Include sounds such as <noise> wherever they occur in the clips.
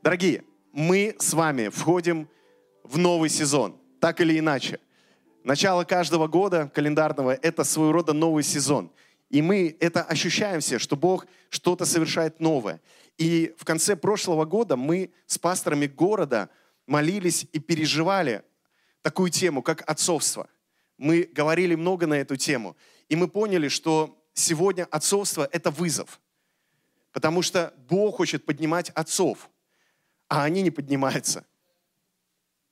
Дорогие, мы с вами входим в новый сезон, так или иначе. Начало каждого года календарного – это своего рода новый сезон. И мы это ощущаем все, что Бог что-то совершает новое. И в конце прошлого года мы с пасторами города молились и переживали такую тему, как отцовство. Мы говорили много на эту тему. И мы поняли, что сегодня отцовство – это вызов. Потому что Бог хочет поднимать отцов, а они не поднимаются.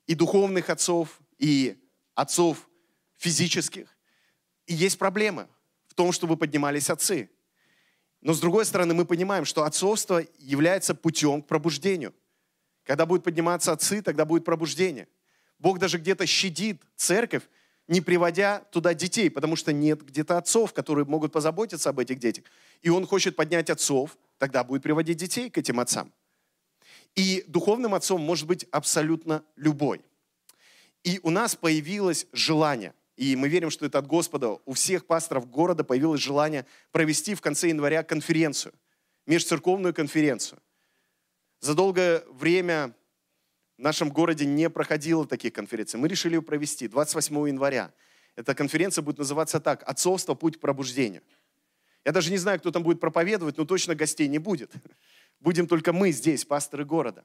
И духовных отцов, и отцов физических. И есть проблемы в том, чтобы поднимались отцы. Но с другой стороны, мы понимаем, что отцовство является путем к пробуждению. Когда будут подниматься отцы, тогда будет пробуждение. Бог даже где-то щадит церковь, не приводя туда детей, потому что нет где-то отцов, которые могут позаботиться об этих детях. И Он хочет поднять отцов, тогда будет приводить детей к этим отцам. И духовным отцом может быть абсолютно любой. И у нас появилось желание, и мы верим, что это от Господа, у всех пасторов города появилось желание провести в конце января конференцию, межцерковную конференцию. За долгое время в нашем городе не проходило таких конференций. Мы решили ее провести 28 января. Эта конференция будет называться так «Отцовство. Путь к пробуждению». Я даже не знаю, кто там будет проповедовать, но точно гостей не будет. Будем только мы здесь, пасторы города.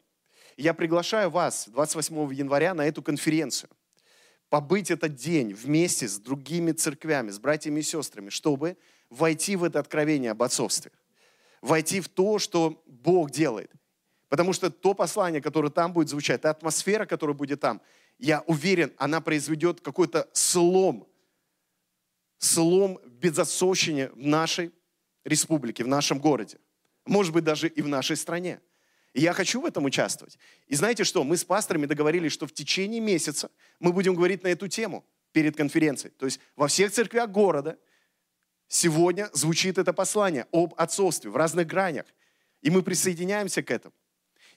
Я приглашаю вас 28 января на эту конференцию. Побыть этот день вместе с другими церквями, с братьями и сестрами, чтобы войти в это откровение об отцовстве. Войти в то, что Бог делает. Потому что то послание, которое там будет звучать, та атмосфера, которая будет там, я уверен, она произведет какой-то слом, слом безотцовщине в нашей республике, в нашем городе может быть, даже и в нашей стране. И я хочу в этом участвовать. И знаете что, мы с пасторами договорились, что в течение месяца мы будем говорить на эту тему перед конференцией. То есть во всех церквях города сегодня звучит это послание об отцовстве в разных гранях. И мы присоединяемся к этому.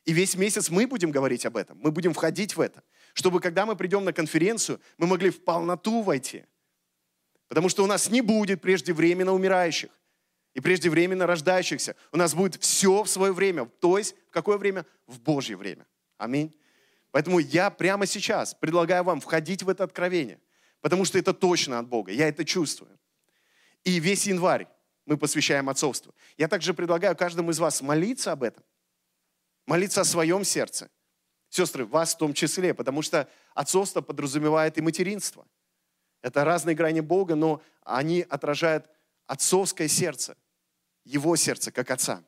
И весь месяц мы будем говорить об этом, мы будем входить в это, чтобы когда мы придем на конференцию, мы могли в полноту войти. Потому что у нас не будет преждевременно умирающих и преждевременно рождающихся. У нас будет все в свое время. То есть в какое время? В Божье время. Аминь. Поэтому я прямо сейчас предлагаю вам входить в это откровение, потому что это точно от Бога. Я это чувствую. И весь январь мы посвящаем отцовству. Я также предлагаю каждому из вас молиться об этом. Молиться о своем сердце. Сестры, вас в том числе, потому что отцовство подразумевает и материнство. Это разные грани Бога, но они отражают отцовское сердце его сердце, как отца.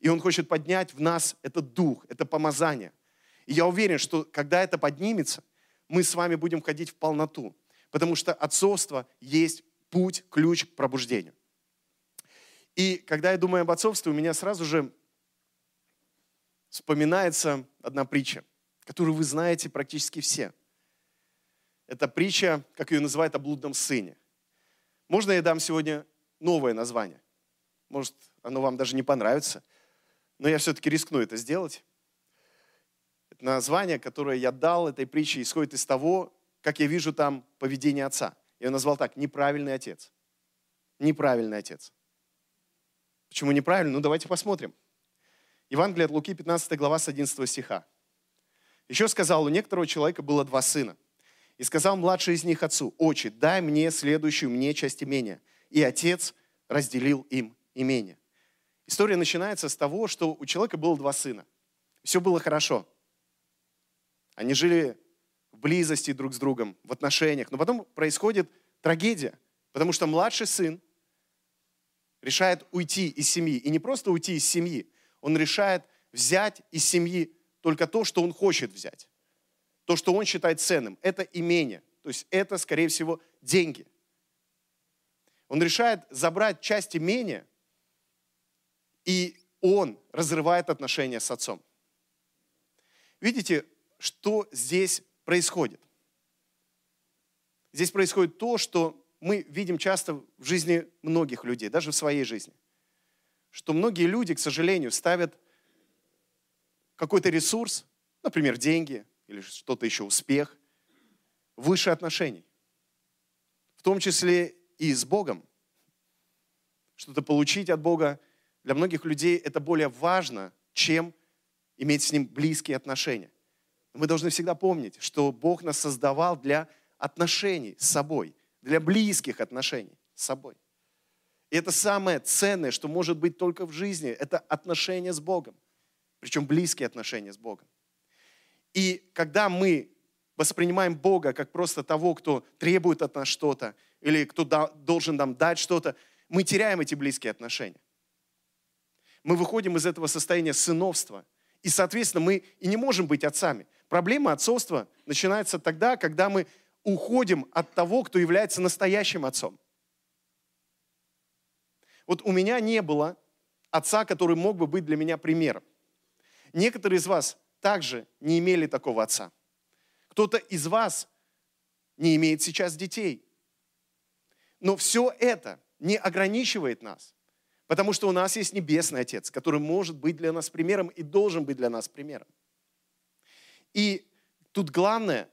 И он хочет поднять в нас этот дух, это помазание. И я уверен, что когда это поднимется, мы с вами будем ходить в полноту. Потому что отцовство есть путь, ключ к пробуждению. И когда я думаю об отцовстве, у меня сразу же вспоминается одна притча, которую вы знаете практически все. Это притча, как ее называют, о блудном сыне. Можно я дам сегодня новое название? Может, оно вам даже не понравится. Но я все-таки рискну это сделать. Это название, которое я дал этой притче, исходит из того, как я вижу там поведение отца. Я назвал так «неправильный отец». Неправильный отец. Почему неправильный? Ну, давайте посмотрим. Евангелие от Луки, 15 глава, с 11 стиха. Еще сказал, у некоторого человека было два сына. И сказал младший из них отцу, «Отче, дай мне следующую мне часть имения». И отец разделил им имение. История начинается с того, что у человека было два сына. Все было хорошо. Они жили в близости друг с другом, в отношениях. Но потом происходит трагедия, потому что младший сын решает уйти из семьи. И не просто уйти из семьи, он решает взять из семьи только то, что он хочет взять. То, что он считает ценным. Это имение. То есть это, скорее всего, деньги. Он решает забрать часть имения – и он разрывает отношения с отцом. Видите, что здесь происходит? Здесь происходит то, что мы видим часто в жизни многих людей, даже в своей жизни. Что многие люди, к сожалению, ставят какой-то ресурс, например, деньги или что-то еще, успех, выше отношений. В том числе и с Богом. Что-то получить от Бога для многих людей это более важно, чем иметь с Ним близкие отношения. Мы должны всегда помнить, что Бог нас создавал для отношений с собой, для близких отношений с собой. И это самое ценное, что может быть только в жизни, это отношения с Богом. Причем близкие отношения с Богом. И когда мы воспринимаем Бога как просто того, кто требует от нас что-то, или кто должен нам дать что-то, мы теряем эти близкие отношения. Мы выходим из этого состояния сыновства. И, соответственно, мы и не можем быть отцами. Проблема отцовства начинается тогда, когда мы уходим от того, кто является настоящим отцом. Вот у меня не было отца, который мог бы быть для меня примером. Некоторые из вас также не имели такого отца. Кто-то из вас не имеет сейчас детей. Но все это не ограничивает нас, потому что у нас есть Небесный Отец, который может быть для нас примером и должен быть для нас примером. И тут главное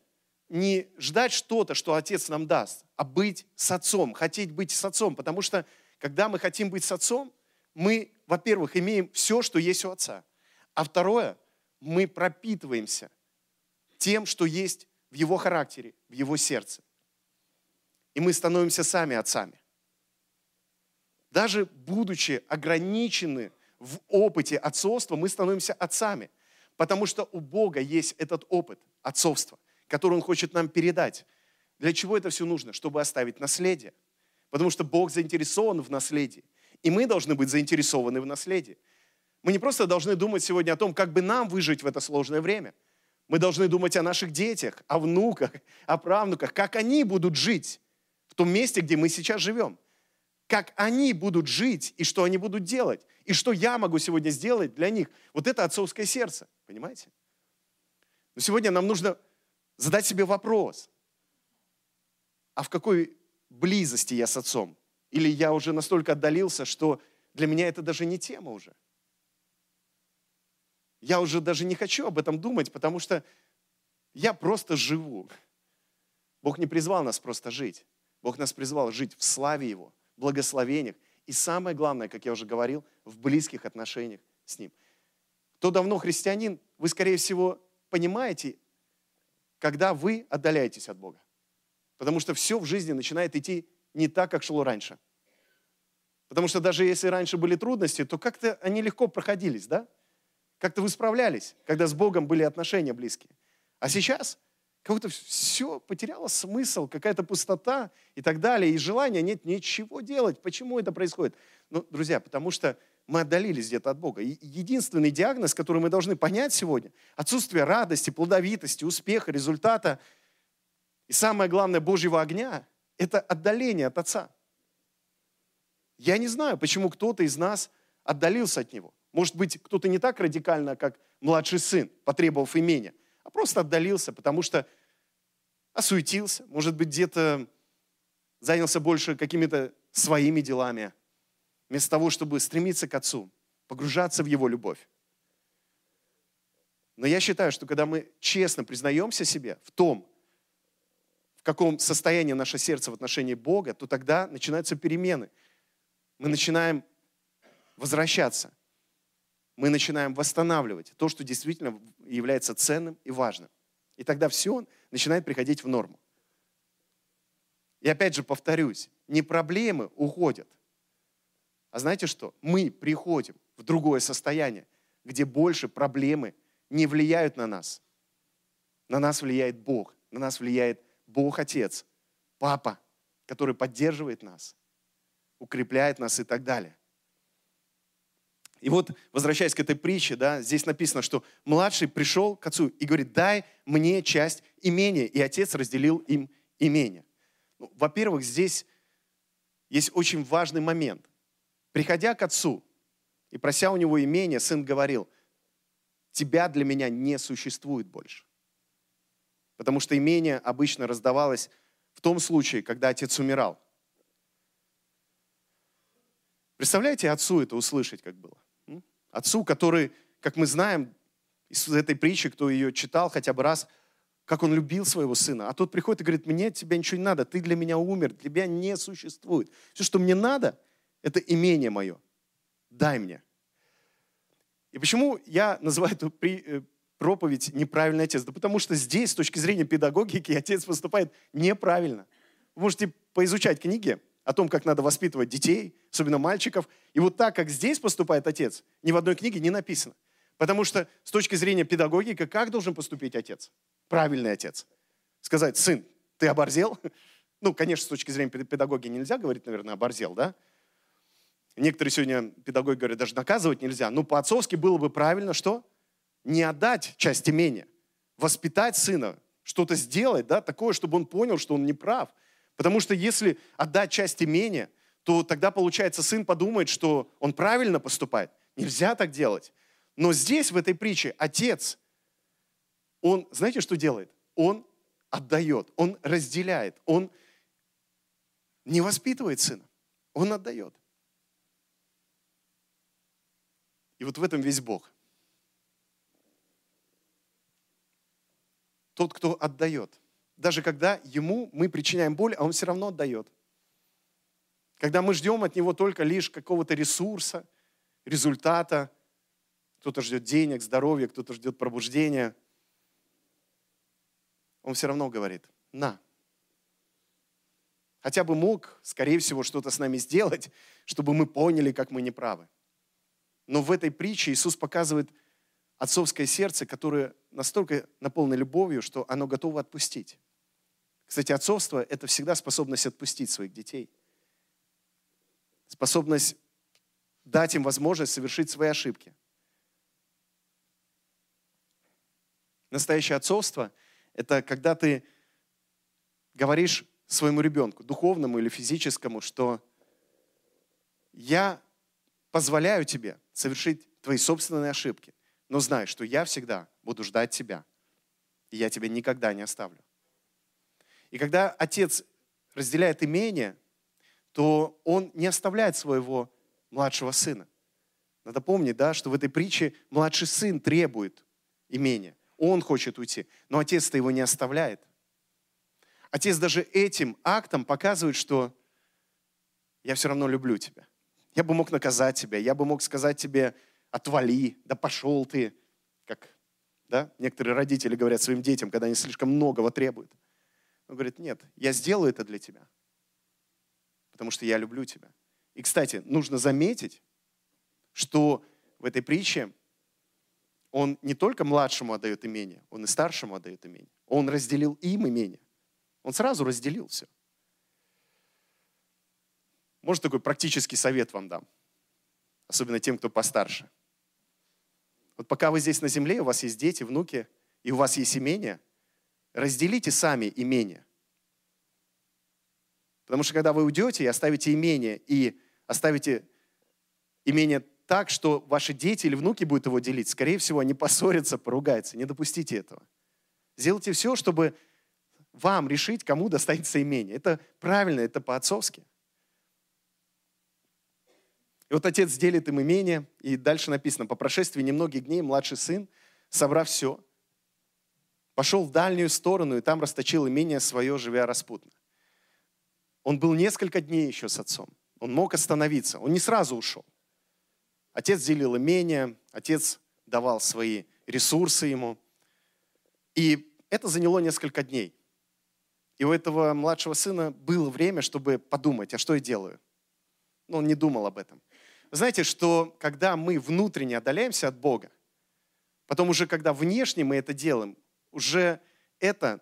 не ждать что-то, что Отец нам даст, а быть с Отцом, хотеть быть с Отцом, потому что когда мы хотим быть с Отцом, мы, во-первых, имеем все, что есть у Отца, а второе, мы пропитываемся тем, что есть в Его характере, в Его сердце. И мы становимся сами отцами. Даже будучи ограничены в опыте отцовства, мы становимся отцами. Потому что у Бога есть этот опыт отцовства, который Он хочет нам передать. Для чего это все нужно? Чтобы оставить наследие. Потому что Бог заинтересован в наследии. И мы должны быть заинтересованы в наследии. Мы не просто должны думать сегодня о том, как бы нам выжить в это сложное время. Мы должны думать о наших детях, о внуках, о правнуках, как они будут жить в том месте, где мы сейчас живем как они будут жить и что они будут делать, и что я могу сегодня сделать для них. Вот это отцовское сердце, понимаете? Но сегодня нам нужно задать себе вопрос, а в какой близости я с отцом? Или я уже настолько отдалился, что для меня это даже не тема уже. Я уже даже не хочу об этом думать, потому что я просто живу. Бог не призвал нас просто жить. Бог нас призвал жить в славе Его – благословениях и самое главное, как я уже говорил, в близких отношениях с Ним. Кто давно христианин, вы, скорее всего, понимаете, когда вы отдаляетесь от Бога. Потому что все в жизни начинает идти не так, как шло раньше. Потому что даже если раньше были трудности, то как-то они легко проходились, да? Как-то вы справлялись, когда с Богом были отношения близкие. А сейчас как будто все потеряло смысл, какая-то пустота и так далее, и желания нет ничего делать. Почему это происходит? Ну, друзья, потому что мы отдалились где-то от Бога. Единственный диагноз, который мы должны понять сегодня, отсутствие радости, плодовитости, успеха, результата, и самое главное, Божьего огня, это отдаление от Отца. Я не знаю, почему кто-то из нас отдалился от Него. Может быть, кто-то не так радикально, как младший сын, потребовав имения – а просто отдалился, потому что осуетился, может быть, где-то занялся больше какими-то своими делами, вместо того, чтобы стремиться к Отцу, погружаться в Его любовь. Но я считаю, что когда мы честно признаемся себе в том, в каком состоянии наше сердце в отношении Бога, то тогда начинаются перемены. Мы начинаем возвращаться мы начинаем восстанавливать то, что действительно является ценным и важным. И тогда все начинает приходить в норму. И опять же повторюсь, не проблемы уходят, а знаете что? Мы приходим в другое состояние, где больше проблемы не влияют на нас. На нас влияет Бог, на нас влияет Бог Отец, Папа, который поддерживает нас, укрепляет нас и так далее. И вот, возвращаясь к этой притче, да, здесь написано, что младший пришел к отцу и говорит, дай мне часть имения. И отец разделил им имение. Ну, во-первых, здесь есть очень важный момент. Приходя к отцу и прося у него имение, сын говорил, тебя для меня не существует больше. Потому что имение обычно раздавалось в том случае, когда отец умирал. Представляете, отцу это услышать, как было? Отцу, который, как мы знаем из этой притчи, кто ее читал хотя бы раз, как он любил своего сына. А тот приходит и говорит, мне тебе ничего не надо, ты для меня умер, для тебя не существует. Все, что мне надо, это имение мое. Дай мне. И почему я называю эту при, э, проповедь «неправильный отец»? Да потому что здесь, с точки зрения педагогики, отец поступает неправильно. Вы можете поизучать книги о том, как надо воспитывать детей, особенно мальчиков. И вот так, как здесь поступает отец, ни в одной книге не написано. Потому что с точки зрения педагогики, как должен поступить отец? Правильный отец. Сказать, сын, ты оборзел? <laughs> Ну, конечно, с точки зрения педагогии нельзя говорить, наверное, оборзел, да? Некоторые сегодня педагоги говорят, даже наказывать нельзя. Ну, по-отцовски было бы правильно что? Не отдать часть имения. Воспитать сына, что-то сделать, да, такое, чтобы он понял, что он не прав. Потому что если отдать часть имения, то тогда, получается, сын подумает, что он правильно поступает. Нельзя так делать. Но здесь, в этой притче, отец, он, знаете, что делает? Он отдает, он разделяет, он не воспитывает сына, он отдает. И вот в этом весь Бог. Тот, кто отдает. Даже когда ему мы причиняем боль, а он все равно отдает. Когда мы ждем от него только лишь какого-то ресурса, результата, кто-то ждет денег, здоровья, кто-то ждет пробуждения, он все равно говорит, на. Хотя бы мог, скорее всего, что-то с нами сделать, чтобы мы поняли, как мы неправы. Но в этой притче Иисус показывает отцовское сердце, которое настолько наполнено любовью, что оно готово отпустить. Кстати, отцовство – это всегда способность отпустить своих детей. Способность дать им возможность совершить свои ошибки. Настоящее отцовство – это когда ты говоришь своему ребенку, духовному или физическому, что я позволяю тебе совершить твои собственные ошибки, но знай, что я всегда буду ждать тебя, и я тебя никогда не оставлю. И когда отец разделяет имение, то он не оставляет своего младшего сына. Надо помнить, да, что в этой притче младший сын требует имения. Он хочет уйти, но отец-то его не оставляет. Отец даже этим актом показывает, что я все равно люблю тебя. Я бы мог наказать тебя, я бы мог сказать тебе, отвали, да пошел ты, как да? некоторые родители говорят своим детям, когда они слишком многого требуют. Он говорит, нет, я сделаю это для тебя, потому что я люблю тебя. И, кстати, нужно заметить, что в этой притче он не только младшему отдает имение, он и старшему отдает имение. Он разделил им имение. Он сразу разделил все. Может, такой практический совет вам дам, особенно тем, кто постарше. Вот пока вы здесь на земле, у вас есть дети, внуки, и у вас есть имение, разделите сами имение. Потому что когда вы уйдете и оставите имение, и оставите имение так, что ваши дети или внуки будут его делить, скорее всего, они поссорятся, поругаются. Не допустите этого. Сделайте все, чтобы вам решить, кому достанется имение. Это правильно, это по-отцовски. И вот отец делит им имение, и дальше написано, по прошествии немногих дней младший сын, собрав все, пошел в дальнюю сторону и там расточил имение свое, живя распутно. Он был несколько дней еще с отцом. Он мог остановиться. Он не сразу ушел. Отец делил имение, отец давал свои ресурсы ему. И это заняло несколько дней. И у этого младшего сына было время, чтобы подумать, а что я делаю. Но он не думал об этом знаете, что когда мы внутренне отдаляемся от Бога, потом уже когда внешне мы это делаем, уже это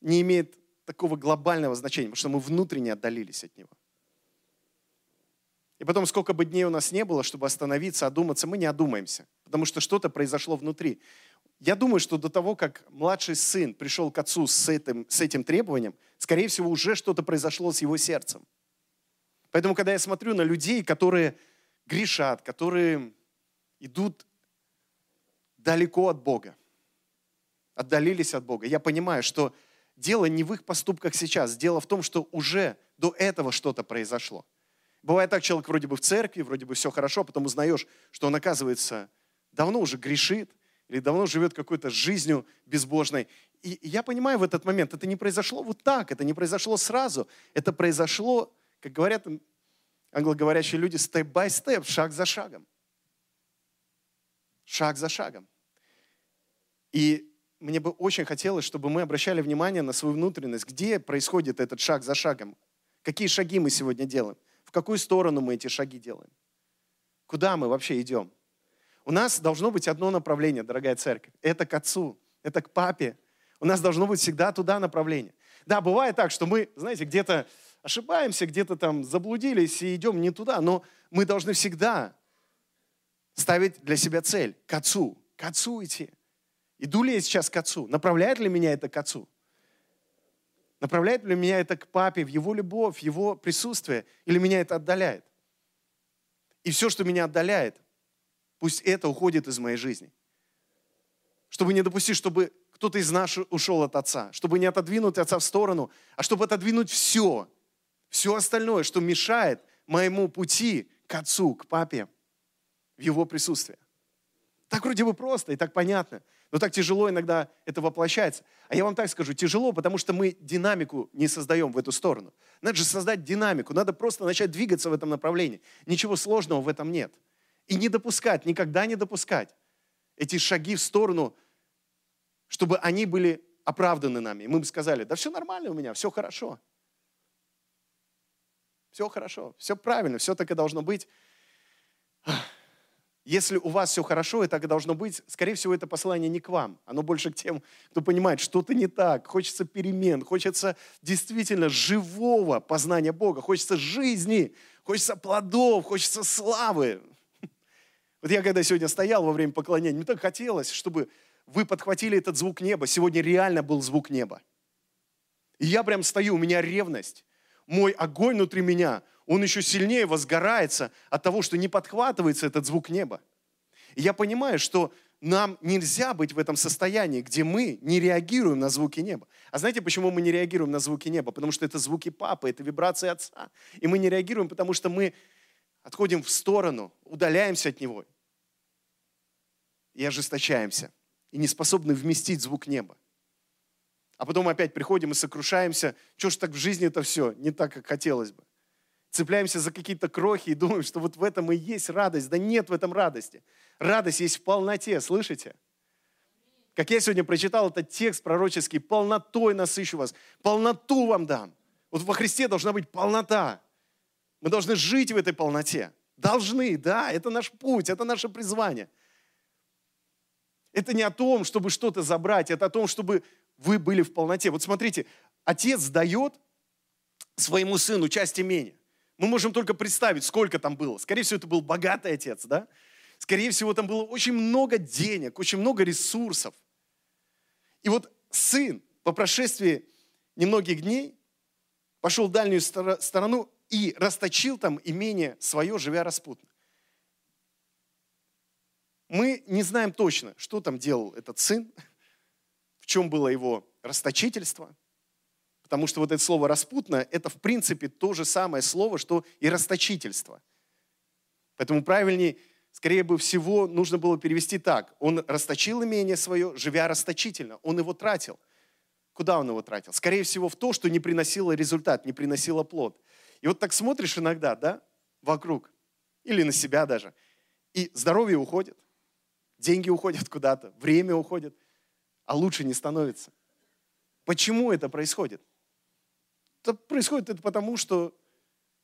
не имеет такого глобального значения, потому что мы внутренне отдалились от Него. И потом, сколько бы дней у нас не было, чтобы остановиться, одуматься, мы не одумаемся, потому что что-то произошло внутри. Я думаю, что до того, как младший сын пришел к отцу с этим, с этим требованием, скорее всего, уже что-то произошло с его сердцем. Поэтому, когда я смотрю на людей, которые грешат, которые идут далеко от Бога, отдалились от Бога. Я понимаю, что дело не в их поступках сейчас, дело в том, что уже до этого что-то произошло. Бывает так, человек вроде бы в церкви, вроде бы все хорошо, а потом узнаешь, что он, оказывается, давно уже грешит, или давно живет какой-то жизнью безбожной. И я понимаю в этот момент, это не произошло вот так, это не произошло сразу, это произошло, как говорят англоговорящие люди, степ-бай-степ, шаг за шагом. шаг за шагом. И мне бы очень хотелось, чтобы мы обращали внимание на свою внутренность, где происходит этот шаг за шагом, какие шаги мы сегодня делаем, в какую сторону мы эти шаги делаем, куда мы вообще идем. У нас должно быть одно направление, дорогая церковь, это к Отцу, это к Папе. У нас должно быть всегда туда направление. Да, бывает так, что мы, знаете, где-то ошибаемся, где-то там заблудились и идем не туда, но мы должны всегда ставить для себя цель к Отцу, к Отцу идти. Иду ли я сейчас к Отцу? Направляет ли меня это к Отцу? Направляет ли меня это к Папе, в Его любовь, в Его присутствие? Или меня это отдаляет? И все, что меня отдаляет, пусть это уходит из моей жизни. Чтобы не допустить, чтобы кто-то из нас ушел от Отца. Чтобы не отодвинуть Отца в сторону, а чтобы отодвинуть все, все остальное, что мешает моему пути к Отцу, к Папе, в Его присутствие. Так вроде бы просто и так понятно, но так тяжело иногда это воплощается. А я вам так скажу, тяжело, потому что мы динамику не создаем в эту сторону. Надо же создать динамику, надо просто начать двигаться в этом направлении. Ничего сложного в этом нет. И не допускать, никогда не допускать эти шаги в сторону, чтобы они были оправданы нами. Мы бы сказали, да все нормально у меня, все хорошо. Все хорошо, все правильно, все так и должно быть. Если у вас все хорошо и так и должно быть, скорее всего, это послание не к вам. Оно больше к тем, кто понимает, что-то не так. Хочется перемен, хочется действительно живого познания Бога, хочется жизни, хочется плодов, хочется славы. Вот я когда сегодня стоял во время поклонения, мне так хотелось, чтобы вы подхватили этот звук неба. Сегодня реально был звук неба. И я прям стою, у меня ревность мой огонь внутри меня, он еще сильнее возгорается от того, что не подхватывается этот звук неба. И я понимаю, что нам нельзя быть в этом состоянии, где мы не реагируем на звуки неба. А знаете, почему мы не реагируем на звуки неба? Потому что это звуки папы, это вибрации отца. И мы не реагируем, потому что мы отходим в сторону, удаляемся от него и ожесточаемся, и не способны вместить звук неба а потом опять приходим и сокрушаемся, что ж так в жизни это все не так, как хотелось бы. Цепляемся за какие-то крохи и думаем, что вот в этом и есть радость. Да нет в этом радости. Радость есть в полноте, слышите? Как я сегодня прочитал этот текст пророческий, полнотой насыщу вас, полноту вам дам. Вот во Христе должна быть полнота. Мы должны жить в этой полноте. Должны, да, это наш путь, это наше призвание. Это не о том, чтобы что-то забрать, это о том, чтобы вы были в полноте. Вот смотрите, отец дает своему сыну часть имения. Мы можем только представить, сколько там было. Скорее всего, это был богатый отец, да? Скорее всего, там было очень много денег, очень много ресурсов. И вот сын по прошествии немногих дней пошел в дальнюю сторону и расточил там имение свое, живя распутно. Мы не знаем точно, что там делал этот сын, чем было его расточительство. Потому что вот это слово «распутно» – это в принципе то же самое слово, что и расточительство. Поэтому правильнее, скорее бы всего, нужно было перевести так. Он расточил имение свое, живя расточительно. Он его тратил. Куда он его тратил? Скорее всего, в то, что не приносило результат, не приносило плод. И вот так смотришь иногда, да, вокруг, или на себя даже, и здоровье уходит, деньги уходят куда-то, время уходит – а лучше не становится. Почему это происходит? Это происходит это потому, что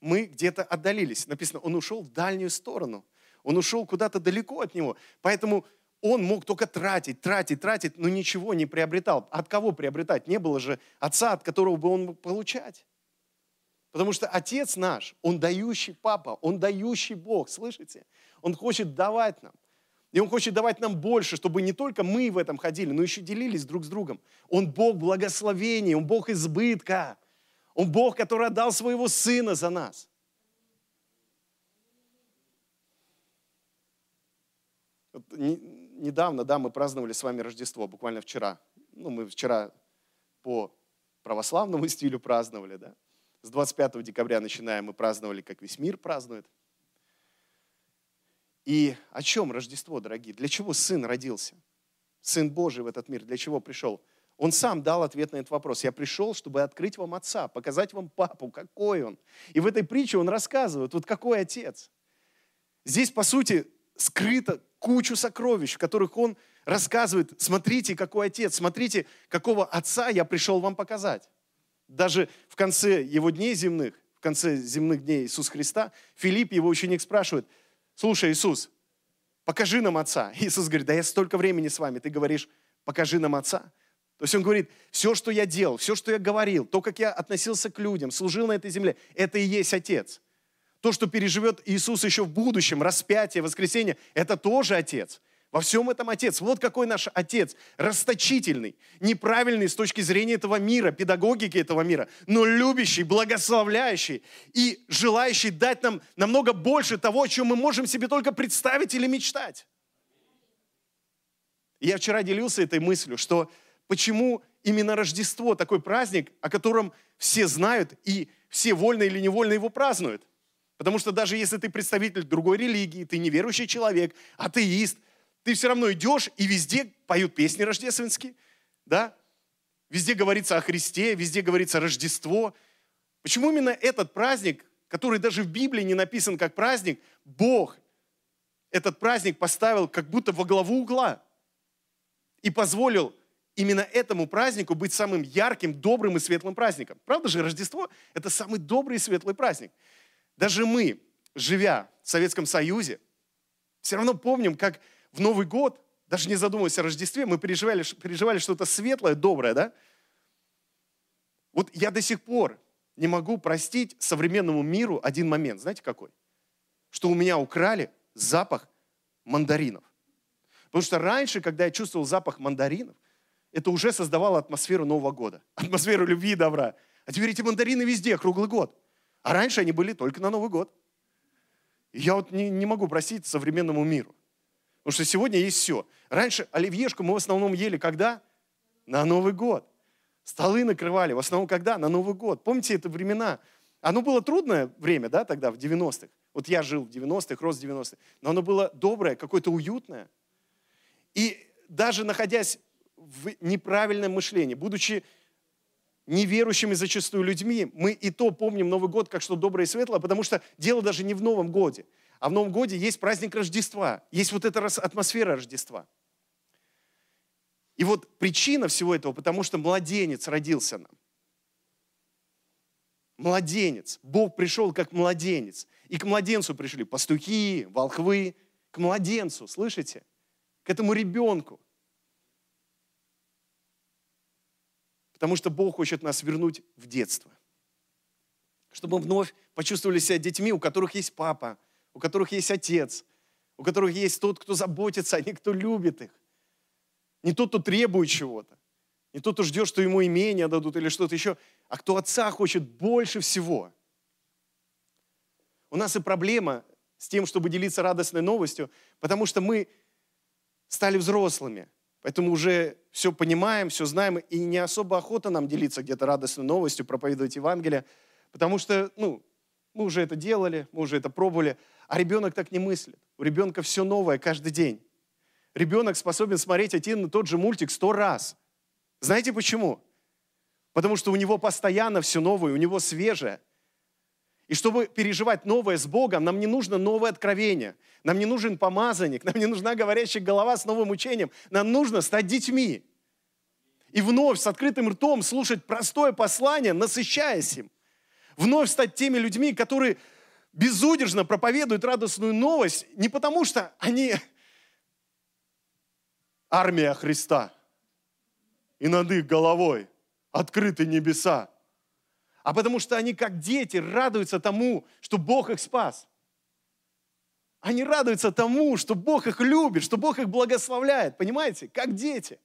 мы где-то отдалились. Написано, он ушел в дальнюю сторону. Он ушел куда-то далеко от него. Поэтому он мог только тратить, тратить, тратить, но ничего не приобретал. От кого приобретать? Не было же отца, от которого бы он мог получать. Потому что Отец наш, Он дающий Папа, Он дающий Бог, слышите? Он хочет давать нам. И Он хочет давать нам больше, чтобы не только мы в этом ходили, но еще делились друг с другом. Он Бог благословения, Он Бог избытка. Он Бог, который отдал своего Сына за нас. Вот недавно, да, мы праздновали с вами Рождество, буквально вчера. Ну, мы вчера по православному <laughs> стилю праздновали, да. С 25 декабря начинаем, мы праздновали, как весь мир празднует. И о чем Рождество, дорогие? Для чего Сын родился? Сын Божий в этот мир, для чего пришел? Он сам дал ответ на этот вопрос. Я пришел, чтобы открыть вам Отца, показать вам Папу, какой Он. И в этой притче Он рассказывает, вот какой Отец. Здесь, по сути, скрыто кучу сокровищ, в которых Он рассказывает, смотрите, какой отец, смотрите, какого отца я пришел вам показать. Даже в конце его дней земных, в конце земных дней Иисуса Христа, Филипп, его ученик, спрашивает, слушай, Иисус, покажи нам Отца. <laughs> Иисус говорит, да я столько времени с вами, ты говоришь, покажи нам Отца. То есть он говорит, все, что я делал, все, что я говорил, то, как я относился к людям, служил на этой земле, это и есть Отец. То, что переживет Иисус еще в будущем, распятие, воскресенье, это тоже Отец. Во всем этом Отец. Вот какой наш Отец. Расточительный, неправильный с точки зрения этого мира, педагогики этого мира, но любящий, благословляющий и желающий дать нам намного больше того, о чем мы можем себе только представить или мечтать. Я вчера делился этой мыслью, что почему именно Рождество такой праздник, о котором все знают и все вольно или невольно его празднуют. Потому что даже если ты представитель другой религии, ты неверующий человек, атеист, ты все равно идешь и везде поют песни рождественские, да? Везде говорится о Христе, везде говорится Рождество. Почему именно этот праздник, который даже в Библии не написан как праздник, Бог этот праздник поставил как будто во главу угла и позволил именно этому празднику быть самым ярким, добрым и светлым праздником. Правда же, Рождество – это самый добрый и светлый праздник. Даже мы, живя в Советском Союзе, все равно помним, как в Новый год, даже не задумываясь о Рождестве, мы переживали, переживали что-то светлое, доброе, да? Вот я до сих пор не могу простить современному миру один момент. Знаете какой? Что у меня украли запах мандаринов. Потому что раньше, когда я чувствовал запах мандаринов, это уже создавало атмосферу Нового года, <laughs> атмосферу любви и добра. А теперь эти мандарины везде, круглый год. А раньше они были только на Новый год. Я вот не, не могу простить современному миру. Потому что сегодня есть все. Раньше оливьешку мы в основном ели когда? На Новый год. Столы накрывали в основном когда? На Новый год. Помните это времена? Оно было трудное время, да, тогда, в 90-х. Вот я жил в 90-х, рос в 90-х. Но оно было доброе, какое-то уютное. И даже находясь в неправильном мышлении, будучи неверующими зачастую людьми, мы и то помним Новый год как что доброе и светлое, потому что дело даже не в Новом годе, а в Новом годе есть праздник Рождества, есть вот эта атмосфера Рождества. И вот причина всего этого, потому что младенец родился нам. Младенец. Бог пришел как младенец. И к младенцу пришли пастухи, волхвы. К младенцу, слышите? К этому ребенку. Потому что Бог хочет нас вернуть в детство. Чтобы мы вновь почувствовали себя детьми, у которых есть папа, у которых есть отец, у которых есть тот, кто заботится о них, кто любит их. Не тот, кто требует чего-то. Не тот, кто ждет, что ему имение дадут или что-то еще, а кто отца хочет больше всего. У нас и проблема с тем, чтобы делиться радостной новостью, потому что мы стали взрослыми – Поэтому уже все понимаем, все знаем, и не особо охота нам делиться где-то радостной новостью, проповедовать Евангелие, потому что, ну, мы уже это делали, мы уже это пробовали, а ребенок так не мыслит. У ребенка все новое каждый день. Ребенок способен смотреть один и тот же мультик сто раз. Знаете почему? Потому что у него постоянно все новое, у него свежее. И чтобы переживать новое с Богом, нам не нужно новое откровение. Нам не нужен помазанник, нам не нужна говорящая голова с новым учением. Нам нужно стать детьми. И вновь с открытым ртом слушать простое послание, насыщаясь им. Вновь стать теми людьми, которые безудержно проповедуют радостную новость не потому, что они армия Христа, и над их головой открыты небеса, а потому что они, как дети, радуются тому, что Бог их спас. Они радуются тому, что Бог их любит, что Бог их благословляет. Понимаете? Как дети.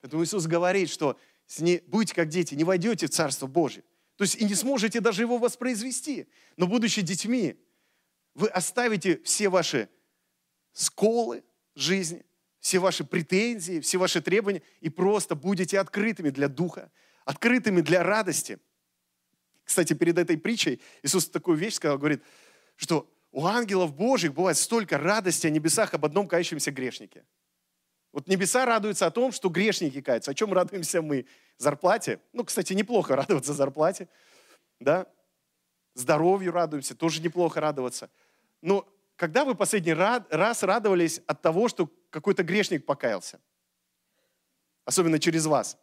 Поэтому Иисус говорит, что не, будете как дети, не войдете в Царство Божье. То есть и не сможете даже его воспроизвести. Но будучи детьми, вы оставите все ваши сколы жизни, все ваши претензии, все ваши требования и просто будете открытыми для духа, открытыми для радости. Кстати, перед этой притчей Иисус такую вещь сказал, говорит, что у ангелов Божьих бывает столько радости о небесах об одном кающемся грешнике. Вот небеса радуются о том, что грешники каются. О чем радуемся мы? Зарплате? Ну, кстати, неплохо <laughs> радоваться зарплате. Да? Здоровью радуемся, тоже неплохо радоваться. Но когда вы последний раз радовались от того, что какой-то грешник покаялся? Особенно через вас.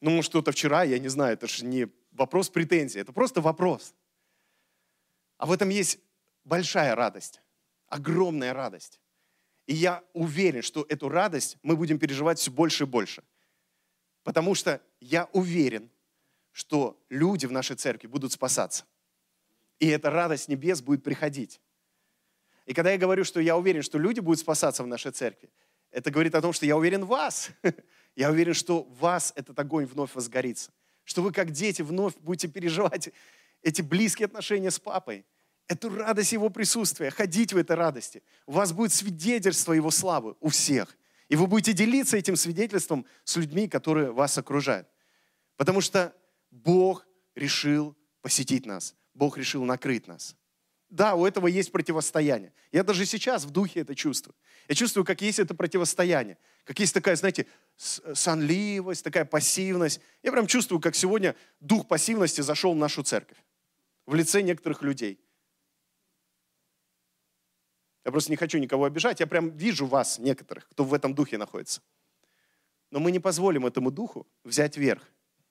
Ну, может, что-то вчера, я не знаю, это же не вопрос претензий, это просто вопрос. А в этом есть большая радость, огромная радость. И я уверен, что эту радость мы будем переживать все больше и больше. Потому что я уверен, что люди в нашей церкви будут спасаться. И эта радость небес будет приходить. И когда я говорю, что я уверен, что люди будут спасаться в нашей церкви, это говорит о том, что я уверен в вас. <laughs> Я уверен, что в вас этот огонь вновь возгорится. Что вы, как дети, вновь будете переживать эти близкие отношения с папой. Эту радость Его присутствия, ходить в этой радости. У вас будет свидетельство Его славы у всех. И вы будете делиться этим свидетельством с людьми, которые вас окружают. Потому что Бог решил посетить нас. Бог решил накрыть нас. Да, у этого есть противостояние. Я даже сейчас в духе это чувствую. Я чувствую, как есть это противостояние. Как есть такая, знаете, сонливость, такая пассивность. Я прям чувствую, как сегодня дух пассивности зашел в нашу церковь. В лице некоторых людей. Я просто не хочу никого обижать. Я прям вижу вас, некоторых, кто в этом духе находится. Но мы не позволим этому духу взять верх.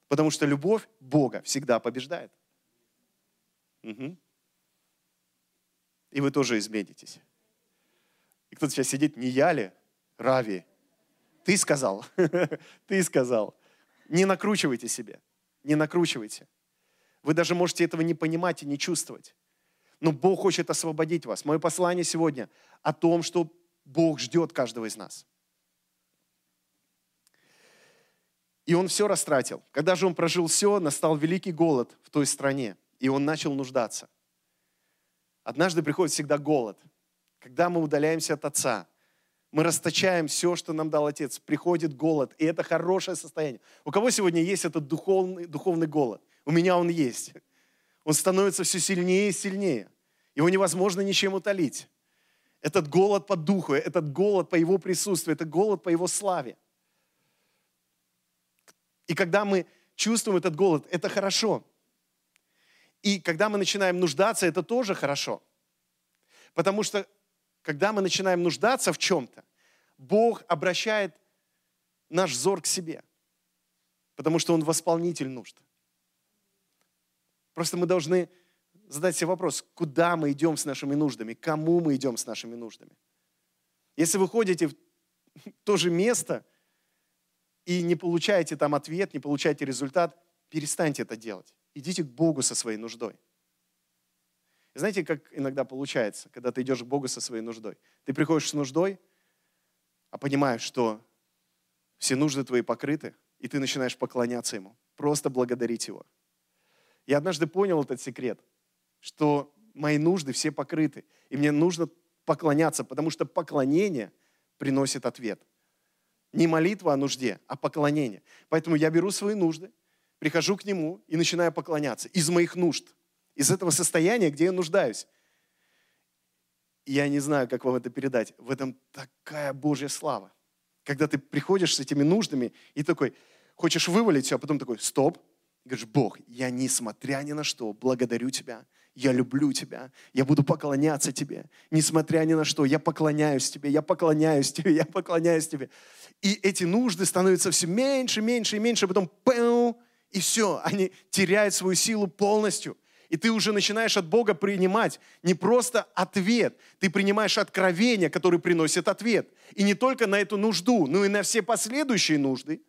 Потому что любовь Бога всегда побеждает. Угу. И вы тоже изменитесь. И кто-то сейчас сидит, не я ли, Рави? Ты сказал, <laughs> ты сказал. Не накручивайте себе, не накручивайте. Вы даже можете этого не понимать и не чувствовать. Но Бог хочет освободить вас. Мое послание сегодня о том, что Бог ждет каждого из нас. И он все растратил. Когда же он прожил все, настал великий голод в той стране и он начал нуждаться. Однажды приходит всегда голод. Когда мы удаляемся от Отца, мы расточаем все, что нам дал Отец. Приходит голод, и это хорошее состояние. У кого сегодня есть этот духовный, духовный голод? У меня он есть. Он становится все сильнее и сильнее. Его невозможно ничем утолить. Этот голод по духу, этот голод по его присутствию, этот голод по его славе. И когда мы чувствуем этот голод, это хорошо. И когда мы начинаем нуждаться, это тоже хорошо. Потому что, когда мы начинаем нуждаться в чем-то, Бог обращает наш взор к себе. Потому что Он восполнитель нужд. Просто мы должны задать себе вопрос, куда мы идем с нашими нуждами, кому мы идем с нашими нуждами. Если вы ходите в <laughs> то же место и не получаете там ответ, не получаете результат, перестаньте это делать. Идите к Богу со своей нуждой. И знаете, как иногда получается, когда ты идешь к Богу со своей нуждой? Ты приходишь с нуждой, а понимаешь, что все нужды твои покрыты, и ты начинаешь поклоняться Ему, просто благодарить Его. Я однажды понял этот секрет, что мои нужды все покрыты, и мне нужно поклоняться, потому что поклонение приносит ответ. Не молитва о нужде, а поклонение. Поэтому я беру свои нужды, прихожу к Нему и начинаю поклоняться из моих нужд, из этого состояния, где я нуждаюсь. Я не знаю, как вам это передать. В этом такая Божья слава. Когда ты приходишь с этими нуждами и такой, хочешь вывалить все, а потом такой, стоп. И говоришь, Бог, я несмотря ни на что благодарю Тебя, я люблю Тебя, я буду поклоняться Тебе, несмотря ни на что, я поклоняюсь Тебе, я поклоняюсь Тебе, я поклоняюсь Тебе. И эти нужды становятся все меньше, меньше и меньше, а потом пэу, и все, они теряют свою силу полностью. И ты уже начинаешь от Бога принимать не просто ответ, ты принимаешь откровение, которое приносит ответ. И не только на эту нужду, но и на все последующие нужды.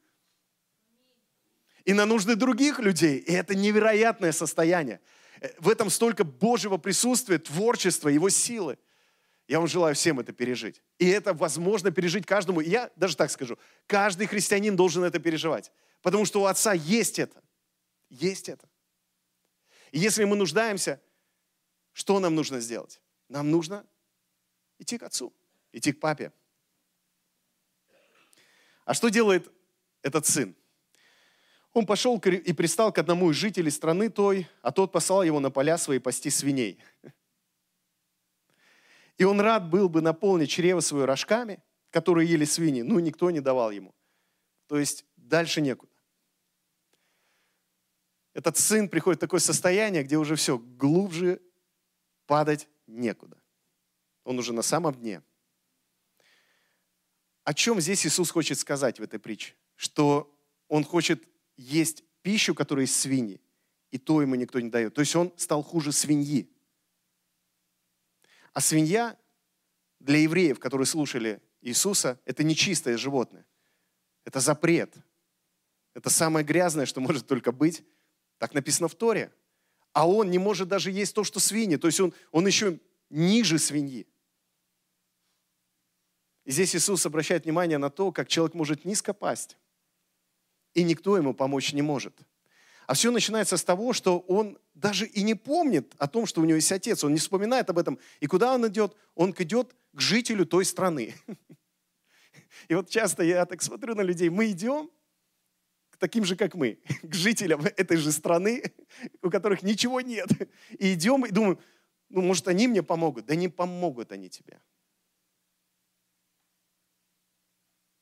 И на нужды других людей. И это невероятное состояние. Э, в этом столько Божьего присутствия, творчества, Его силы. Я вам желаю всем это пережить. И это возможно пережить каждому. я даже так скажу, каждый христианин должен это переживать. Потому что у Отца есть это. Есть это. И если мы нуждаемся, что нам нужно сделать? Нам нужно идти к Отцу, идти к Папе. А что делает этот сын? Он пошел и пристал к одному из жителей страны той, а тот послал его на поля свои пасти свиней. И он рад был бы наполнить чрево свое рожками, которые ели свиньи, но никто не давал ему. То есть дальше некуда. этот сын приходит в такое состояние, где уже все, глубже падать некуда. Он уже на самом дне. О чем здесь Иисус хочет сказать в этой притче? Что он хочет есть пищу, которая из свиньи, и то ему никто не дает. То есть он стал хуже свиньи. А свинья для евреев, которые слушали Иисуса, это нечистое животное. Это запрет. Это самое грязное, что может только быть. Так написано в Торе. А он не может даже есть то, что свиньи. То есть он, он еще ниже свиньи. И здесь Иисус обращает внимание на то, как человек может низко пасть, и никто ему помочь не может. А все начинается с того, что он даже и не помнит о том, что у него есть отец. Он не вспоминает об этом. И куда он идет? Он идет к жителю той страны. <laughs> И вот часто я так смотрю на людей. Мы идем к таким же, как мы, <laughs> к жителям этой же страны, <laughs> у которых ничего нет. И идем и думаем, ну, может, они мне помогут. Да не помогут они тебе.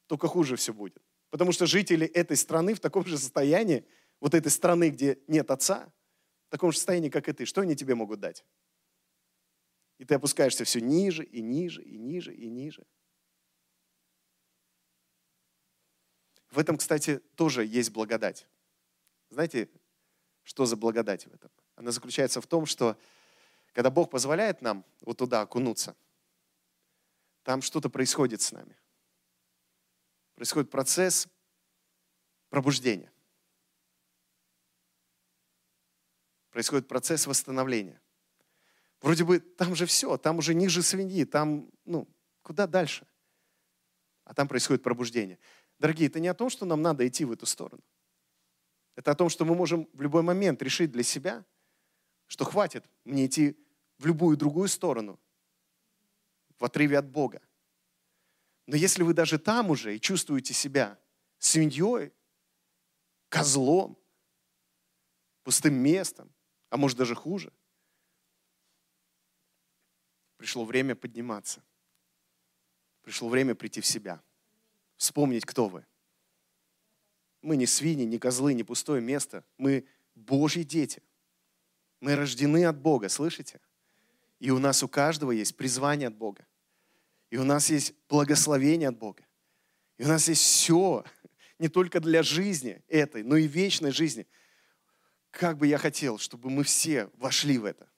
Только хуже все будет. Потому что жители этой страны в таком же состоянии, вот этой страны, где нет отца, в таком же состоянии, как и ты, что они тебе могут дать? И ты опускаешься все ниже и ниже и ниже и ниже. В этом, кстати, тоже есть благодать. Знаете, что за благодать в этом? Она заключается в том, что когда Бог позволяет нам вот туда окунуться, там что-то происходит с нами. Происходит процесс пробуждения. Происходит процесс восстановления. Вроде бы там же все, там уже ниже свиньи, там, ну, куда дальше? А там происходит пробуждение. Дорогие, это не о том, что нам надо идти в эту сторону. Это о том, что мы можем в любой момент решить для себя, что хватит мне идти в любую другую сторону, в отрыве от Бога. Но если вы даже там уже и чувствуете себя свиньей, козлом, пустым местом, а может даже хуже, пришло время подниматься. Пришло время прийти в себя – вспомнить, кто вы. Мы не свиньи, не козлы, не пустое место. Мы Божьи дети. Мы рождены от Бога, слышите? И у нас у каждого есть призвание от Бога. И у нас есть благословение от Бога. И у нас есть все, <laughs> не только для жизни этой, но и вечной жизни. Как бы я хотел, чтобы мы все вошли в это.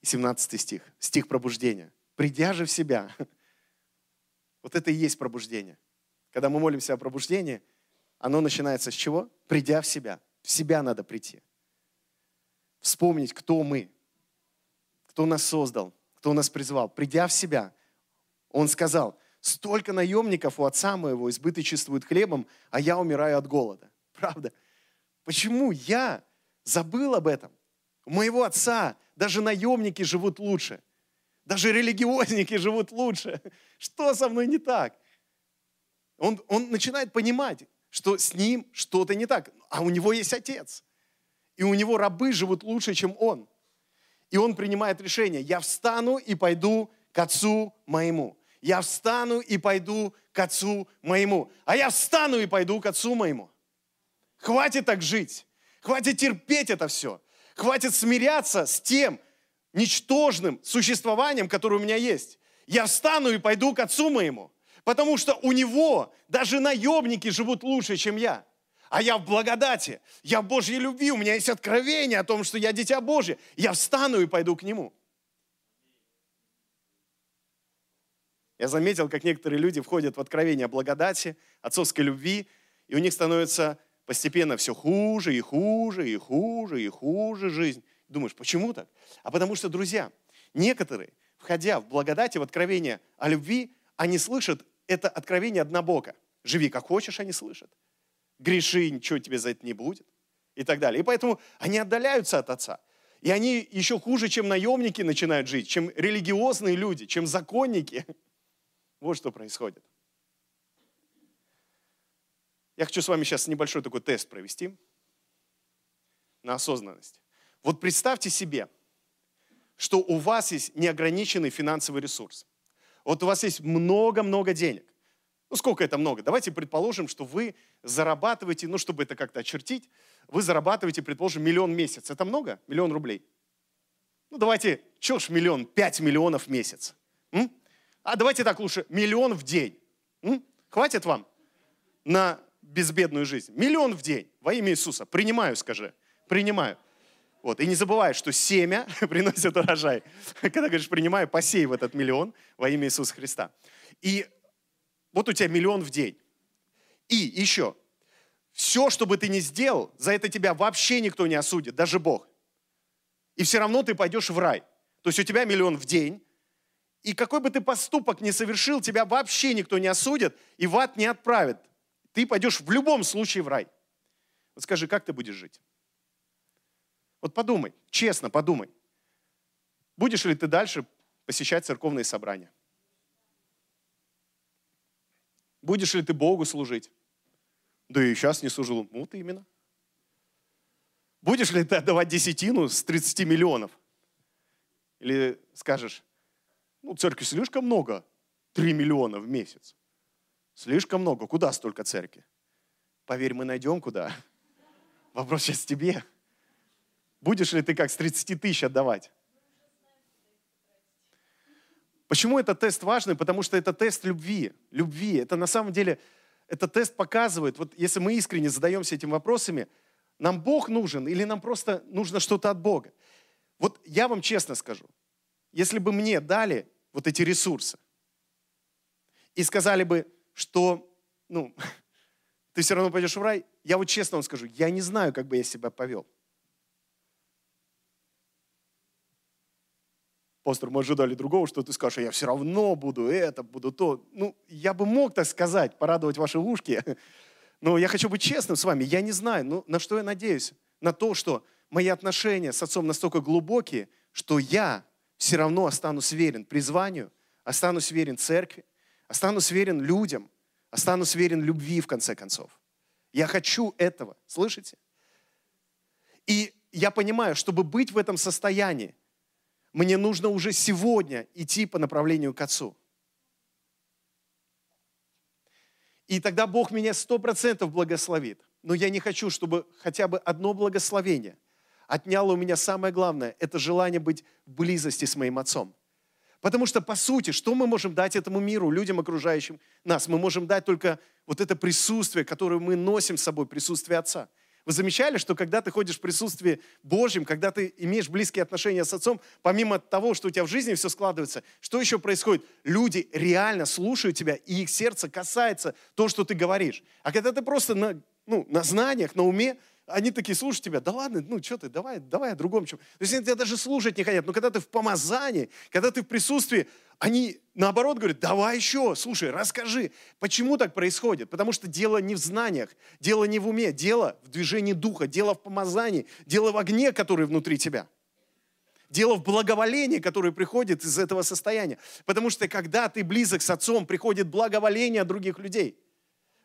17 стих, стих пробуждения. «Придя же в себя». <laughs> Вот это и есть пробуждение. Когда мы молимся о пробуждении, оно начинается с чего? Придя в себя. В себя надо прийти. Вспомнить, кто мы, кто нас создал, кто нас призвал. Придя в себя, он сказал, столько наемников у отца моего избыточествует хлебом, а я умираю от голода. Правда? Почему я забыл об этом? У моего отца даже наемники живут лучше. Даже религиозники живут лучше. Что со мной не так? Он, он начинает понимать, что с ним что-то не так. А у него есть отец. И у него рабы живут лучше, чем он. И он принимает решение. Я встану и пойду к отцу моему. Я встану и пойду к отцу моему. А я встану и пойду к отцу моему. Хватит так жить. Хватит терпеть это все. Хватит смиряться с тем ничтожным существованием, которое у меня есть. Я встану и пойду к отцу моему, потому что у него даже наемники живут лучше, чем я. А я в благодати, я в Божьей любви, у меня есть откровение о том, что я дитя Божье. Я встану и пойду к нему. Я заметил, как некоторые люди входят в откровение благодати, отцовской любви, и у них становится постепенно все хуже и хуже и хуже и хуже жизнь. Думаешь, почему так? А потому что, друзья, некоторые, входя в благодать и в откровение о любви, они слышат это откровение однобоко. Живи как хочешь, они слышат. Греши, ничего тебе за это не будет. И так далее. И поэтому они отдаляются от Отца. И они еще хуже, чем наемники начинают жить, чем религиозные люди, чем законники. <laughs> Вот что происходит. Я хочу с вами сейчас небольшой такой тест провести на осознанность. Вот представьте себе, что у вас есть неограниченный финансовый ресурс. Вот у вас есть много-много денег. Ну, сколько это много? Давайте предположим, что вы зарабатываете, ну, чтобы это как-то очертить, вы зарабатываете, предположим, миллион в месяц. Это много? Миллион рублей? Ну, давайте, что ж миллион? Пять миллионов в месяц. М? А давайте так лучше, миллион в день. М? Хватит вам на безбедную жизнь? Миллион в день во имя Иисуса. Принимаю, скажи. Принимаю. Вот. И не забывай, что семя <laughs> приносит урожай. Когда говоришь принимаю, посей в этот миллион во имя Иисуса Христа. И вот у тебя миллион в день. И еще, все, что бы ты ни сделал, за это тебя вообще никто не осудит, даже Бог. И все равно ты пойдешь в рай. То есть у тебя миллион в день, и какой бы ты поступок ни совершил, тебя вообще никто не осудит и в ад не отправит. Ты пойдешь в любом случае в рай. Вот скажи, как ты будешь жить? Вот подумай, честно подумай. Будешь ли ты дальше посещать церковные собрания? Будешь ли ты Богу служить? Да и сейчас не служил. Вот именно. Будешь ли ты отдавать десятину с 30 миллионов? Или скажешь, ну, церкви слишком много, 3 миллиона в месяц. Слишком много. Куда столько церкви? Поверь, мы найдем куда. <laughs> Вопрос сейчас тебе. Будешь ли ты как с 30 тысяч отдавать? Почему этот тест важный? Потому что это тест любви. Любви. Это на самом деле, этот тест показывает, вот если мы искренне задаемся этими вопросами, нам Бог нужен или нам просто нужно что-то от Бога? Вот я вам честно скажу, если бы мне дали вот эти ресурсы и сказали бы, что ну, <laughs> ты все равно пойдешь в рай, я вот честно вам скажу, я не знаю, как бы я себя повел. Пастор, мы ожидали другого, что ты скажешь, а я все равно буду это, буду то. Ну, я бы мог так сказать, порадовать ваши ушки, <laughs> но я хочу быть честным с вами. Я не знаю, ну, на что я надеюсь? На то, что мои отношения с отцом настолько глубокие, что я все равно останусь верен призванию, останусь верен церкви, останусь верен людям, останусь верен любви, в конце концов. Я хочу этого, слышите? И я понимаю, чтобы быть в этом состоянии, мне нужно уже сегодня идти по направлению к Отцу. И тогда Бог меня сто процентов благословит. Но я не хочу, чтобы хотя бы одно благословение отняло у меня самое главное. Это желание быть в близости с моим Отцом. Потому что, по сути, что мы можем дать этому миру, людям, окружающим нас? Мы можем дать только вот это присутствие, которое мы носим с собой, присутствие Отца – вы замечали, что когда ты ходишь в присутствии Божьем, когда ты имеешь близкие отношения с Отцом, помимо того, что у тебя в жизни все складывается, что еще происходит? Люди реально слушают тебя, и их сердце касается то, что ты говоришь. А когда ты просто на, ну, на знаниях, на уме, они такие слушают тебя, да ладно, ну что ты, давай, давай о другом чем. То есть они тебя даже слушать не хотят. Но когда ты в помазании, когда ты в присутствии, они наоборот говорят, давай еще, слушай, расскажи, почему так происходит. Потому что дело не в знаниях, дело не в уме, дело в движении духа, дело в помазании, дело в огне, который внутри тебя. Дело в благоволении, которое приходит из этого состояния. Потому что когда ты близок с Отцом, приходит благоволение других людей –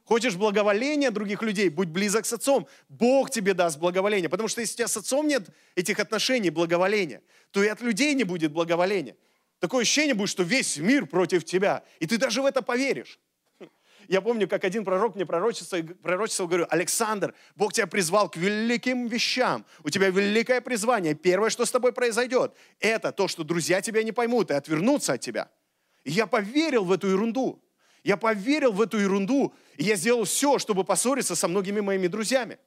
Хочешь благоволения других людей, будь близок с отцом. Бог тебе даст благоволение. Потому что если у тебя с отцом нет этих отношений, благоволения, то и от людей не будет благоволения. Такое ощущение будет, что весь мир против тебя. И ты даже в это поверишь. <laughs> Я помню, как один пророк мне пророчествовал, пророчествовал, говорю, Александр, Бог тебя призвал к великим вещам. У тебя великое призвание. Первое, что с тобой произойдет, это то, что друзья тебя не поймут и отвернутся от тебя. И я поверил в эту ерунду. Я поверил в эту ерунду, и я сделал все, чтобы поссориться со многими моими друзьями.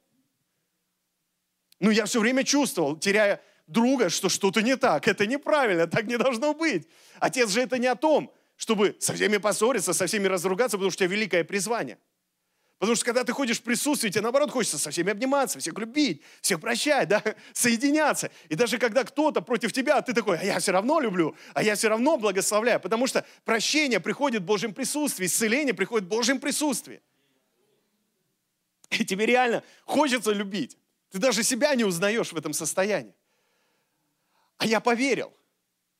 Но я все время чувствовал, теряя друга, что что-то не так. Это неправильно, так не должно быть. Отец же это не о том, чтобы со всеми поссориться, со всеми разругаться, потому что у тебя великое призвание – Потому что когда ты ходишь в присутствии, тебе наоборот хочется со всеми обниматься, всех любить, всех прощать, да, <laughs> соединяться. И даже когда кто-то против тебя, ты такой, а я все равно люблю, а я все равно благословляю. Потому что прощение приходит в Божьем присутствии, исцеление приходит в Божьем присутствии. И тебе реально хочется любить. Ты даже себя не узнаешь в этом состоянии. А я поверил.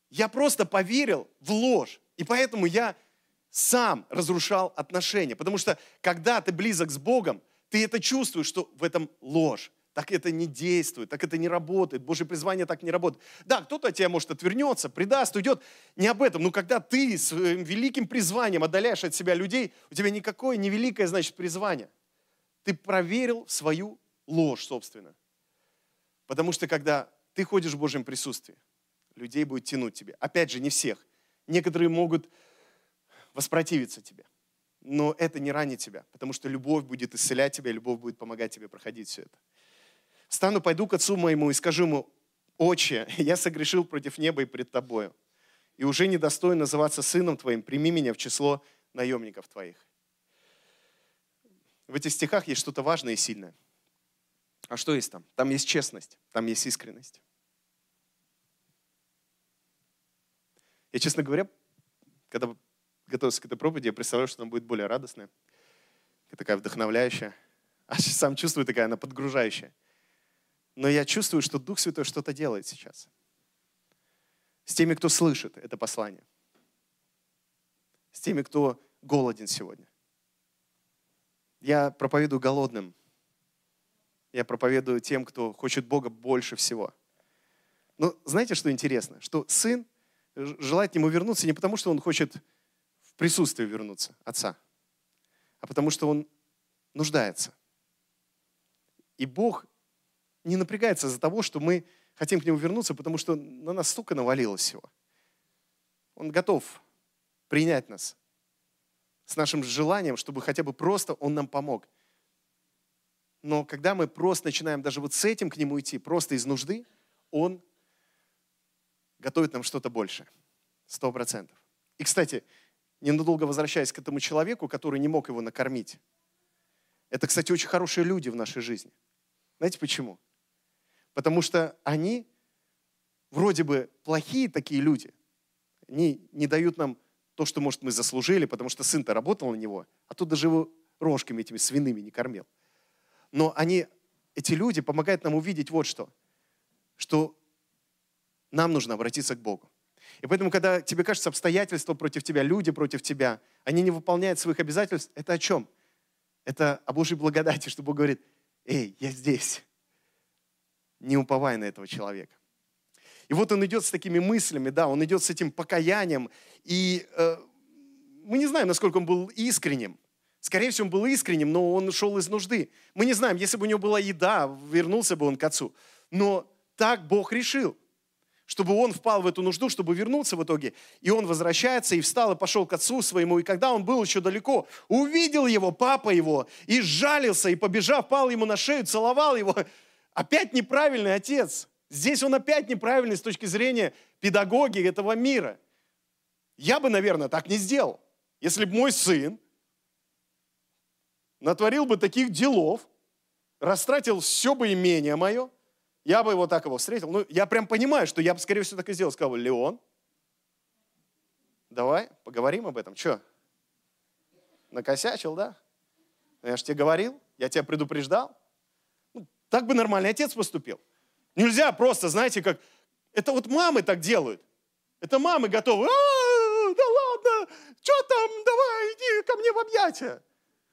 Я просто поверил в ложь. И поэтому я сам разрушал отношения. Потому что когда ты близок с Богом, ты это чувствуешь, что в этом ложь. Так это не действует, так это не работает. Божье призвание так не работает. Да, кто-то от тебя, может, отвернется, предаст, уйдет. Не об этом. Но когда ты своим великим призванием отдаляешь от себя людей, у тебя никакое невеликое, значит, призвание. Ты проверил свою ложь, собственно. Потому что когда ты ходишь в Божьем присутствии, людей будет тянуть тебе. Опять же, не всех. Некоторые могут воспротивиться тебе. Но это не ранит тебя, потому что любовь будет исцелять тебя, любовь будет помогать тебе проходить все это. Стану, пойду к отцу моему и скажу ему, «Отче, <laughs> я согрешил против неба и пред тобою, и уже не достоин называться сыном твоим, прими меня в число наемников твоих». В этих стихах есть что-то важное и сильное. А что есть там? Там есть честность, там есть искренность. Я, честно говоря, когда готовился к этой проповеди, я представляю, что она будет более радостная, такая вдохновляющая. А <laughs> сам чувствую, такая она подгружающая. Но я чувствую, что Дух Святой что-то делает сейчас. С теми, кто слышит это послание. С теми, кто голоден сегодня. Я проповедую голодным. Я проповедую тем, кто хочет Бога больше всего. Но знаете, что интересно? Что сын желает к нему вернуться не потому, что он хочет в присутствие вернуться, отца, а потому что он нуждается. И Бог не напрягается за того, что мы хотим к нему вернуться, потому что на нас столько навалилось всего. Он готов принять нас с нашим желанием, чтобы хотя бы просто он нам помог. Но когда мы просто начинаем даже вот с этим к нему идти, просто из нужды, он готовит нам что-то большее. Сто процентов. И, кстати, ненадолго возвращаясь к этому человеку, который не мог его накормить. Это, кстати, очень хорошие люди в нашей жизни. Знаете почему? Потому что они вроде бы плохие такие люди. Они не дают нам то, что, может, мы заслужили, потому что сын-то работал на него, а тут даже его рожками этими свиными не кормил. Но они, эти люди помогают нам увидеть вот что, что нам нужно обратиться к Богу. И поэтому, когда тебе кажется обстоятельства против тебя, люди против тебя, они не выполняют своих обязательств, это о чем? Это о Божьей благодати, <laughs> что Бог говорит, эй, я здесь. Не уповай на этого человека. И вот он идет с такими мыслями, да, он идет с этим покаянием. И э, мы не знаем, насколько он был искренним. Скорее всего, он был искренним, но он шел из нужды. Мы не знаем, если бы у него была еда, вернулся бы он к отцу. Но так Бог решил чтобы он впал в эту нужду, чтобы вернуться в итоге. И он возвращается и встал и пошел к отцу своему. И когда он был еще далеко, увидел его, папа его, и сжалился, и побежав, пал ему на шею, целовал его. Опять неправильный отец. Здесь он опять неправильный с точки зрения педагогии этого мира. Я бы, наверное, так не сделал. Если бы мой сын натворил бы таких делов, растратил все бы имение мое – я бы его так его встретил. Ну, я прям понимаю, что я бы, скорее всего, так и сделал. Сказал, Леон, давай поговорим об этом. Че? Накосячил, да? Ну, я же тебе говорил, я тебя предупреждал. Ну, так бы нормальный отец поступил. Нельзя просто, знаете, как... Это вот мамы так делают. Это мамы готовы. А, да ладно, что там, давай, иди ко мне в объятия.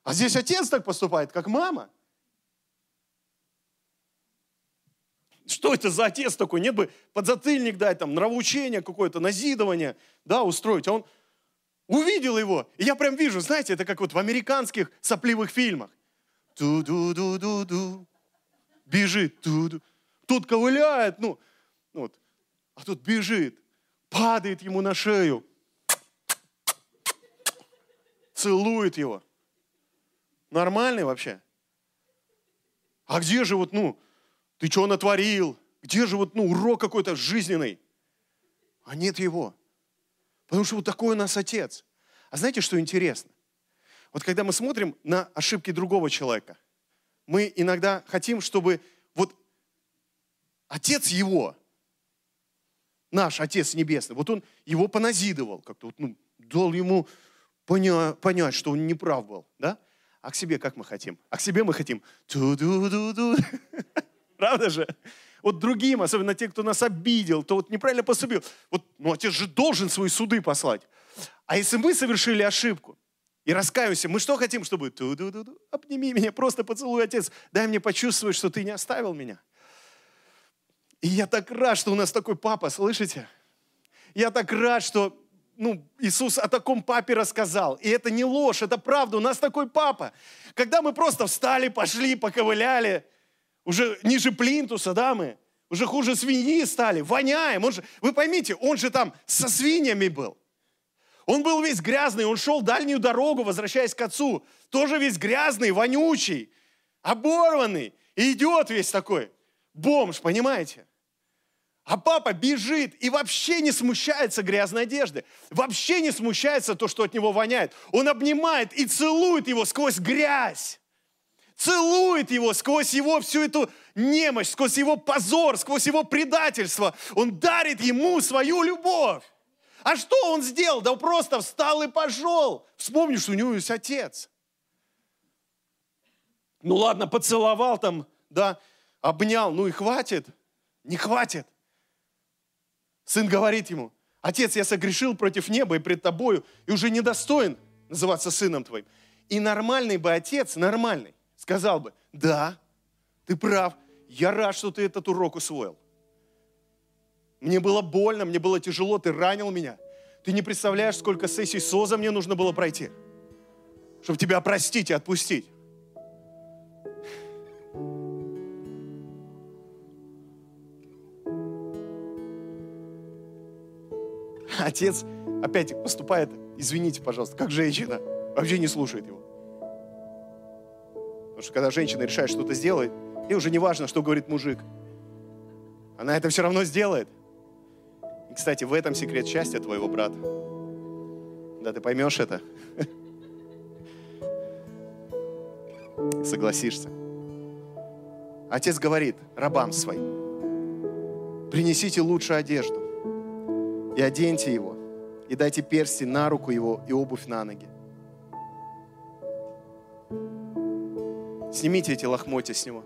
А здесь отец так поступает, как мама. Что это за отец такой? Нет бы подзатыльник дать, там, нравоучение какое-то, назидывание, да, устроить. А он увидел его. И я прям вижу, знаете, это как вот в американских сопливых фильмах. Ту-ду-ду-ду-ду. Бежит. Ту-ду. Тут ковыляет, ну, вот. А тут бежит, падает ему на шею, целует его. Нормальный вообще? А где же вот, ну, ты что натворил? Где же вот, ну, урок какой-то жизненный? А нет его. Потому что вот такой у нас отец. А знаете, что интересно? Вот когда мы смотрим на ошибки другого человека, мы иногда хотим, чтобы вот отец его, наш Отец Небесный, вот он его поназидывал, как-то вот, ну, дал ему поня- понять, что он не прав был, да? А к себе как мы хотим? А к себе мы хотим ту-ду-ду-ду. <laughs> Правда же? Вот другим, особенно те, кто нас обидел, то вот неправильно поступил. Вот, ну, отец же должен свои суды послать. А если мы совершили ошибку, и раскаемся. Мы что хотим, чтобы ту -ду -ду -ду, обними меня, просто поцелуй, отец, дай мне почувствовать, что ты не оставил меня. И я так рад, что у нас такой папа, слышите? Я так рад, что ну, Иисус о таком папе рассказал. И это не ложь, это правда. У нас такой папа. Когда мы просто встали, пошли, поковыляли, уже ниже плинтуса, да, мы, уже хуже свиньи стали, воняем. Он же, вы поймите, он же там со свиньями был. Он был весь грязный, он шел дальнюю дорогу, возвращаясь к отцу. Тоже весь грязный, вонючий, оборванный. И идет весь такой бомж, понимаете? А папа бежит и вообще не смущается грязной одежды. Вообще не смущается то, что от него воняет. Он обнимает и целует его сквозь грязь. Целует его сквозь его всю эту немощь, сквозь его позор, сквозь его предательство. Он дарит ему свою любовь. А что он сделал? Да он просто встал и пошел. Вспомни, что у него есть отец. Ну ладно, поцеловал там, да, обнял, ну и хватит. Не хватит. Сын говорит ему, отец, я согрешил против неба и пред тобою, и уже недостоин называться сыном твоим. И нормальный бы отец, нормальный, сказал бы, да, ты прав, я рад, что ты этот урок усвоил. Мне было больно, мне было тяжело, ты ранил меня. Ты не представляешь, сколько сессий СОЗа мне нужно было пройти, чтобы тебя простить и отпустить. Отец опять поступает, извините, пожалуйста, как женщина, вообще не слушает его. Потому что когда женщина решает что-то сделать, ей уже не важно, что говорит мужик. Она это все равно сделает. И, кстати, в этом секрет счастья твоего брата. Да, ты поймешь это. <laughs> Согласишься. Отец говорит рабам своим, принесите лучшую одежду и оденьте его, и дайте перстень на руку его и обувь на ноги. Снимите эти лохмотья с него.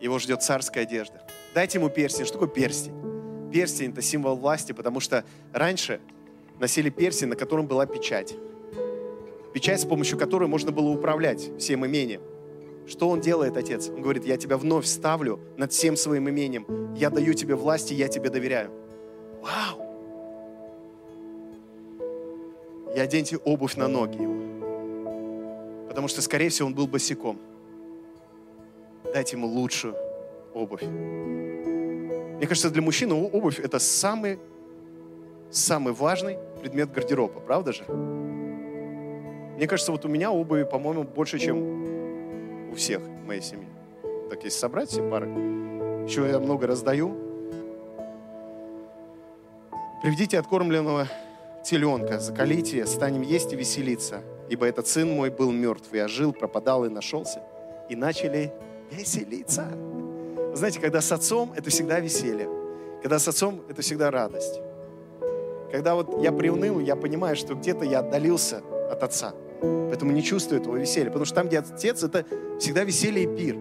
Его ждет царская одежда. Дайте ему перстень. Что такое перстень? перстень – это символ власти, потому что раньше носили перстень, на котором была печать. Печать, с помощью которой можно было управлять всем имением. Что он делает, отец? Он говорит, я тебя вновь ставлю над всем своим имением. Я даю тебе власть, и я тебе доверяю. Вау! И оденьте обувь на ноги его. Потому что, скорее всего, он был босиком. Дайте ему лучшую обувь. Мне кажется, для мужчины обувь – это самый, самый важный предмет гардероба, правда же? Мне кажется, вот у меня обуви, по-моему, больше, чем у всех в моей семье. Так, если собрать все пары, еще я много раздаю. Приведите откормленного теленка, закалите, станем есть и веселиться. Ибо этот сын мой был мертв, и ожил, пропадал и нашелся. И начали веселиться. Вы знаете, когда с отцом, это всегда веселье. Когда с отцом, это всегда радость. Когда вот я приуныл, я понимаю, что где-то я отдалился от отца. Поэтому не чувствую этого веселья. Потому что там, где отец, это всегда веселье и пир.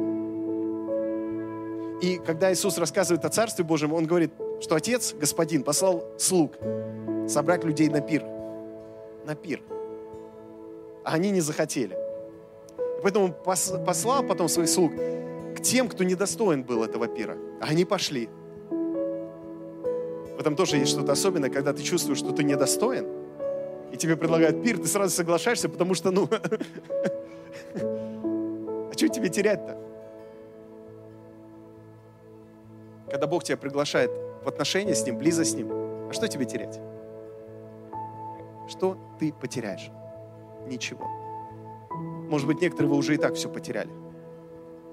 И когда Иисус рассказывает о Царстве Божьем, Он говорит, что Отец, Господин, послал слуг собрать людей на пир. На пир. А они не захотели. Поэтому послал потом своих слуг к тем, кто недостоин был этого пира. Они пошли. В этом тоже есть что-то особенное, когда ты чувствуешь, что ты недостоин, и тебе предлагают пир, ты сразу соглашаешься, потому что, ну, <laughs> а что тебе терять-то? Когда Бог тебя приглашает в отношения с Ним, близость с Ним, а что тебе терять? Что ты потеряешь? Ничего. Может быть, некоторые вы уже и так все потеряли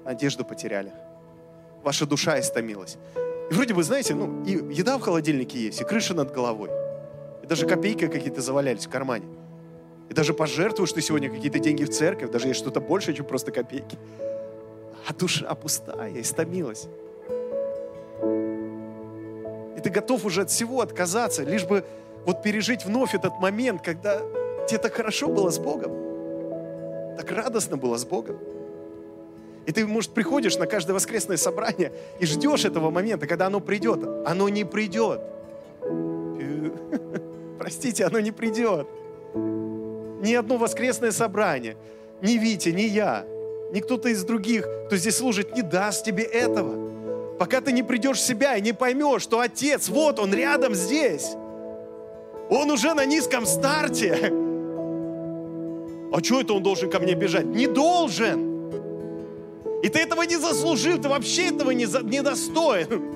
надежду потеряли. Ваша душа истомилась. И вроде бы, знаете, ну, и еда в холодильнике есть, и крыша над головой. И даже копейки какие-то завалялись в кармане. И даже пожертвуешь ты сегодня какие-то деньги в церковь, даже есть что-то больше, чем просто копейки. А душа пустая, истомилась. И ты готов уже от всего отказаться, лишь бы вот пережить вновь этот момент, когда тебе так хорошо было с Богом, так радостно было с Богом. И ты, может, приходишь на каждое воскресное собрание и ждешь этого момента, когда оно придет. Оно не придет. <laughs> Простите, оно не придет. ни одно воскресное собрание, ни Витя, ни я, ни кто-то из других, кто здесь служит, не даст тебе этого. Пока ты не придешь в себя и не поймешь, что Отец, вот Он рядом здесь. Он уже на низком старте. А что это он должен ко мне бежать? Не должен. И ты этого не заслужил, ты вообще этого не, за, не достоин.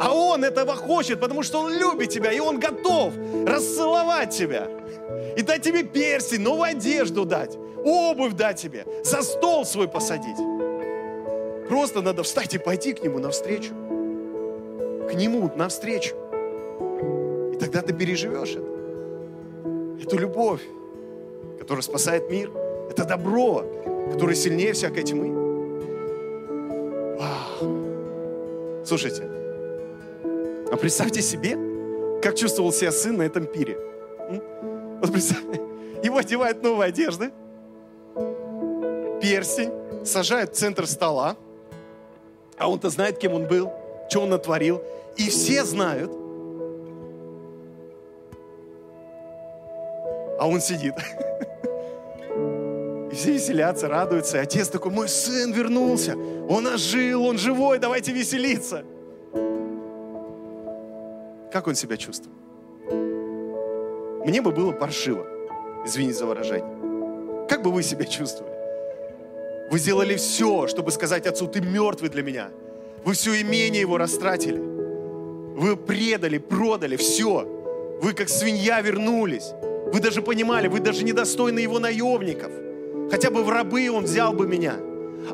А он этого хочет, потому что он любит тебя, и он готов расцеловать тебя. И дать тебе перстень, новую одежду дать, обувь дать тебе, за стол свой посадить. Просто надо встать и пойти к нему навстречу. К нему навстречу. И тогда ты переживешь это. Эту любовь, которая спасает мир. Это добро, которое сильнее всякой тьмы. Вау. Слушайте, а представьте себе, как чувствовал себя сын на этом пире. Вот представьте, его одевают новые одежды, перстень, сажают в центр стола, а он-то знает, кем он был, что он натворил. И все знают, а он сидит. <laughs> И все веселятся, радуются. И отец такой, мой сын вернулся, он ожил, он живой, давайте веселиться. Как он себя чувствовал? Мне бы было паршиво, извините за выражение. Как бы вы себя чувствовали? Вы сделали все, чтобы сказать отцу, ты мертвый для меня. Вы все имение его растратили. Вы предали, продали, все. Вы как свинья вернулись. Вы даже понимали, вы даже недостойны его наемников – Хотя бы в рабы он взял бы меня.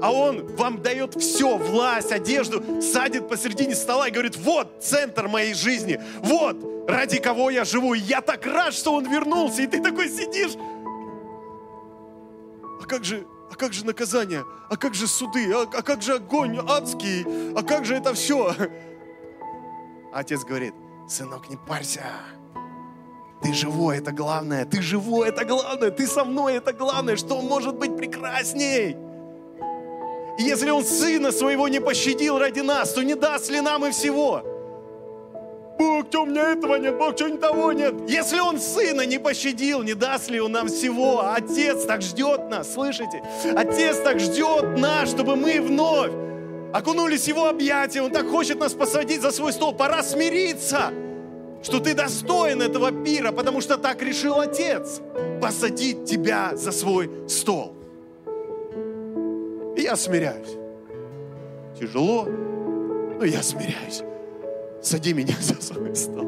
А он вам дает все, власть, одежду, садит посередине стола и говорит, вот центр моей жизни, вот ради кого я живу. И я так рад, что он вернулся. И ты такой сидишь. А как же, а как же наказание? А как же суды? А, а как же огонь адский? А как же это все? Отец говорит, сынок, не парься. Ты живой, это главное. Ты живой, это главное. Ты со мной, это главное. Что может быть прекрасней? И если Он Сына Своего не пощадил ради нас, то не даст ли нам и всего? Бог, что у меня этого нет, Бог, что не того нет. Если Он Сына не пощадил, не даст ли Он нам всего? Отец так ждет нас, слышите? Отец так ждет нас, чтобы мы вновь окунулись в Его объятия. Он так хочет нас посадить за свой стол. Пора смириться что ты достоин этого пира, потому что так решил Отец посадить тебя за свой стол. И я смиряюсь. Тяжело, но я смиряюсь. Сади меня <laughs> за свой стол.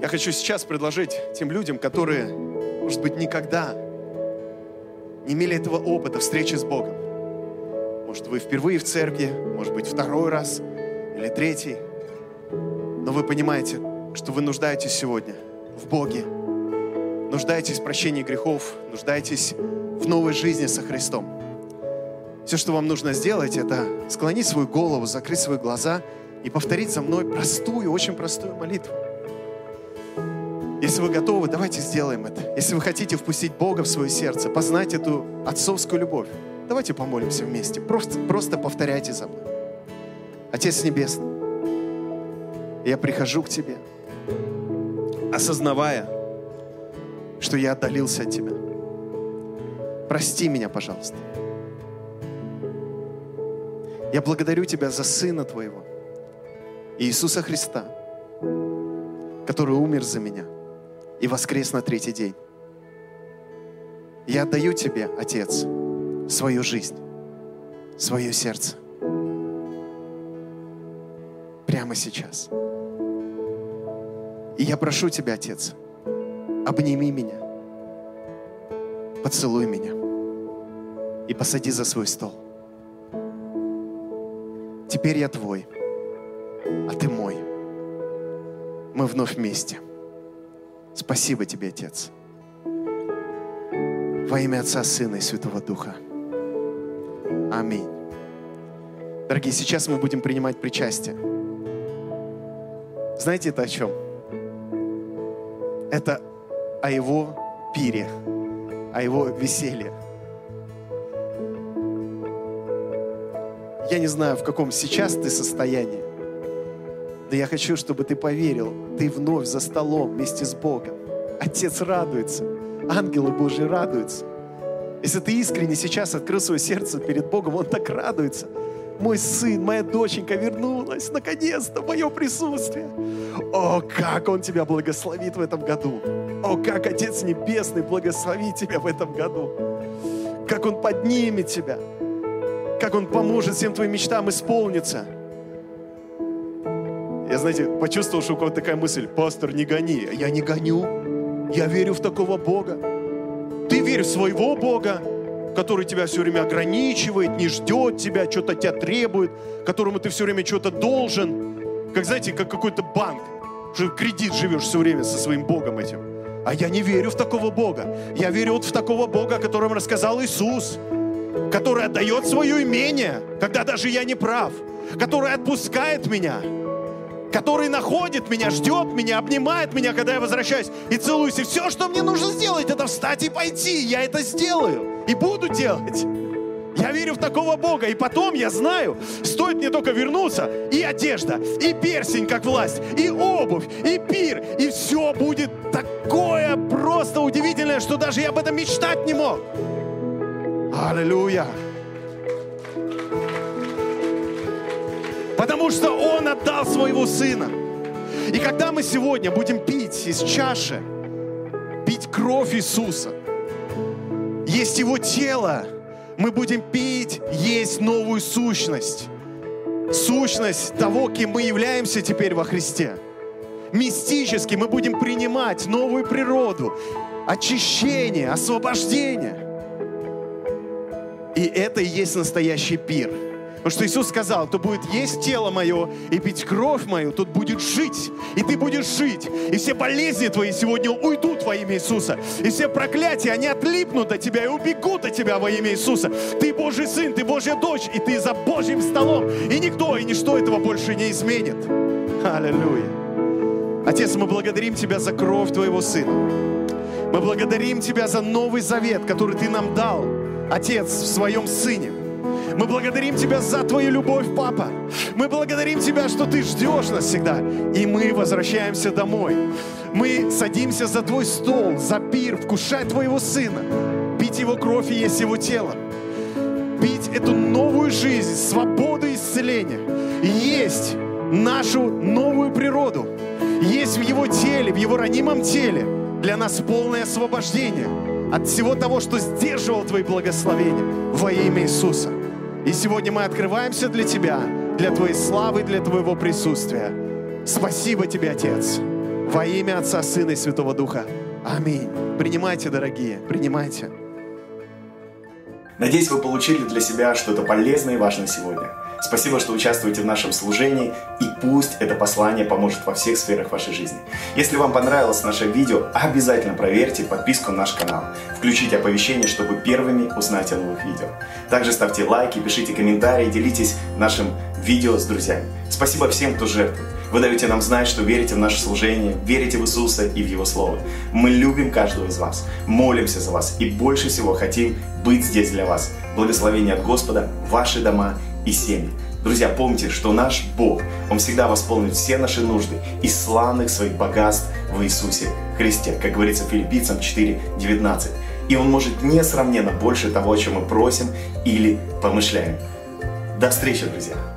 Я хочу сейчас предложить тем людям, которые, может быть, никогда не имели этого опыта встречи с Богом, может, вы впервые в церкви, может быть, второй раз или третий. Но вы понимаете, что вы нуждаетесь сегодня в Боге. Нуждаетесь в прощении грехов, нуждаетесь в новой жизни со Христом. Все, что вам нужно сделать, это склонить свою голову, закрыть свои глаза и повторить за мной простую, очень простую молитву. Если вы готовы, давайте сделаем это. Если вы хотите впустить Бога в свое сердце, познать эту отцовскую любовь, Давайте помолимся вместе. Просто, просто повторяйте за мной. Отец Небесный, я прихожу к Тебе, осознавая, что я отдалился от Тебя. Прости меня, пожалуйста. Я благодарю Тебя за Сына Твоего, Иисуса Христа, который умер за меня и воскрес на третий день. Я отдаю Тебе, Отец, свою жизнь, свое сердце. Прямо сейчас. И я прошу Тебя, Отец, обними меня, поцелуй меня и посади за свой стол. Теперь я Твой, а Ты мой. Мы вновь вместе. Спасибо Тебе, Отец. Во имя Отца, Сына и Святого Духа. Аминь. Дорогие, сейчас мы будем принимать причастие. Знаете это о чем? Это о его пире, о его веселье. Я не знаю, в каком сейчас ты состоянии, Но я хочу, чтобы ты поверил, ты вновь за столом вместе с Богом. Отец радуется, ангелы Божьи радуются. Если ты искренне сейчас открыл свое сердце перед Богом, Он так радуется. Мой сын, моя доченька вернулась, наконец-то, мое присутствие. О, как Он тебя благословит в этом году. О, как Отец Небесный благословит тебя в этом году. Как Он поднимет тебя. Как Он поможет всем твоим мечтам исполниться. Я, знаете, почувствовал, что у кого-то такая мысль, пастор, не гони. Я не гоню. Я верю в такого Бога. Ты верь в своего Бога, который тебя все время ограничивает, не ждет тебя, что-то тебя требует, которому ты все время что-то должен. Как, знаете, как какой-то банк, что кредит живешь все время со своим Богом этим. А я не верю в такого Бога. Я верю вот в такого Бога, о котором рассказал Иисус, который отдает свое имение, когда даже я не прав, который отпускает меня, который находит меня, ждет меня, обнимает меня, когда я возвращаюсь и целуюсь. И все, что мне нужно сделать, это встать и пойти. Я это сделаю и буду делать. Я верю в такого Бога. И потом я знаю, стоит мне только вернуться, и одежда, и персень как власть, и обувь, и пир, и все будет такое просто удивительное, что даже я об этом мечтать не мог. Аллилуйя. Потому что Он отдал своего Сына. И когда мы сегодня будем пить из чаши, пить кровь Иисуса, есть Его тело, мы будем пить, есть новую сущность. Сущность того, кем мы являемся теперь во Христе. Мистически мы будем принимать новую природу, очищение, освобождение. И это и есть настоящий пир – Потому что Иисус сказал, кто будет есть тело мое и пить кровь мою, тот будет жить. И ты будешь жить. И все болезни твои сегодня уйдут во имя Иисуса. И все проклятия, они отлипнут от тебя и убегут от тебя во имя Иисуса. Ты Божий сын, ты Божья дочь, и ты за Божьим столом. И никто и ничто этого больше не изменит. Аллилуйя. Отец, мы благодарим Тебя за кровь Твоего Сына. Мы благодарим Тебя за Новый Завет, который Ты нам дал, Отец, в Своем Сыне. Мы благодарим Тебя за Твою любовь, Папа. Мы благодарим Тебя, что Ты ждешь нас всегда. И мы возвращаемся домой. Мы садимся за Твой стол, за пир, вкушать Твоего Сына, пить Его кровь и есть Его тело. Пить эту новую жизнь, свободу и исцеление. Есть нашу новую природу. Есть в Его теле, в Его ранимом теле для нас полное освобождение от всего того, что сдерживал Твои благословения во имя Иисуса. И сегодня мы открываемся для Тебя, для Твоей славы, для Твоего присутствия. Спасибо Тебе, Отец, во имя Отца, Сына и Святого Духа. Аминь. Принимайте, дорогие, принимайте. Надеюсь, вы получили для себя что-то полезное и важное сегодня. Спасибо, что участвуете в нашем служении, и пусть это послание поможет во всех сферах вашей жизни. Если вам понравилось наше видео, обязательно проверьте подписку на наш канал. Включите оповещение, чтобы первыми узнать о новых видео. Также ставьте лайки, пишите комментарии, делитесь нашим видео с друзьями. Спасибо всем, кто жертвует. Вы даете нам знать, что верите в наше служение, верите в Иисуса и в Его Слово. Мы любим каждого из вас, молимся за вас и больше всего хотим быть здесь для вас. Благословение от Господа, ваши дома и семьи. Друзья, помните, что наш Бог, Он всегда восполнит все наши нужды из славных своих богатств в Иисусе Христе, как говорится в Филиппийцам 4.19. И Он может несравненно больше того, о чем мы просим или помышляем. До встречи, друзья!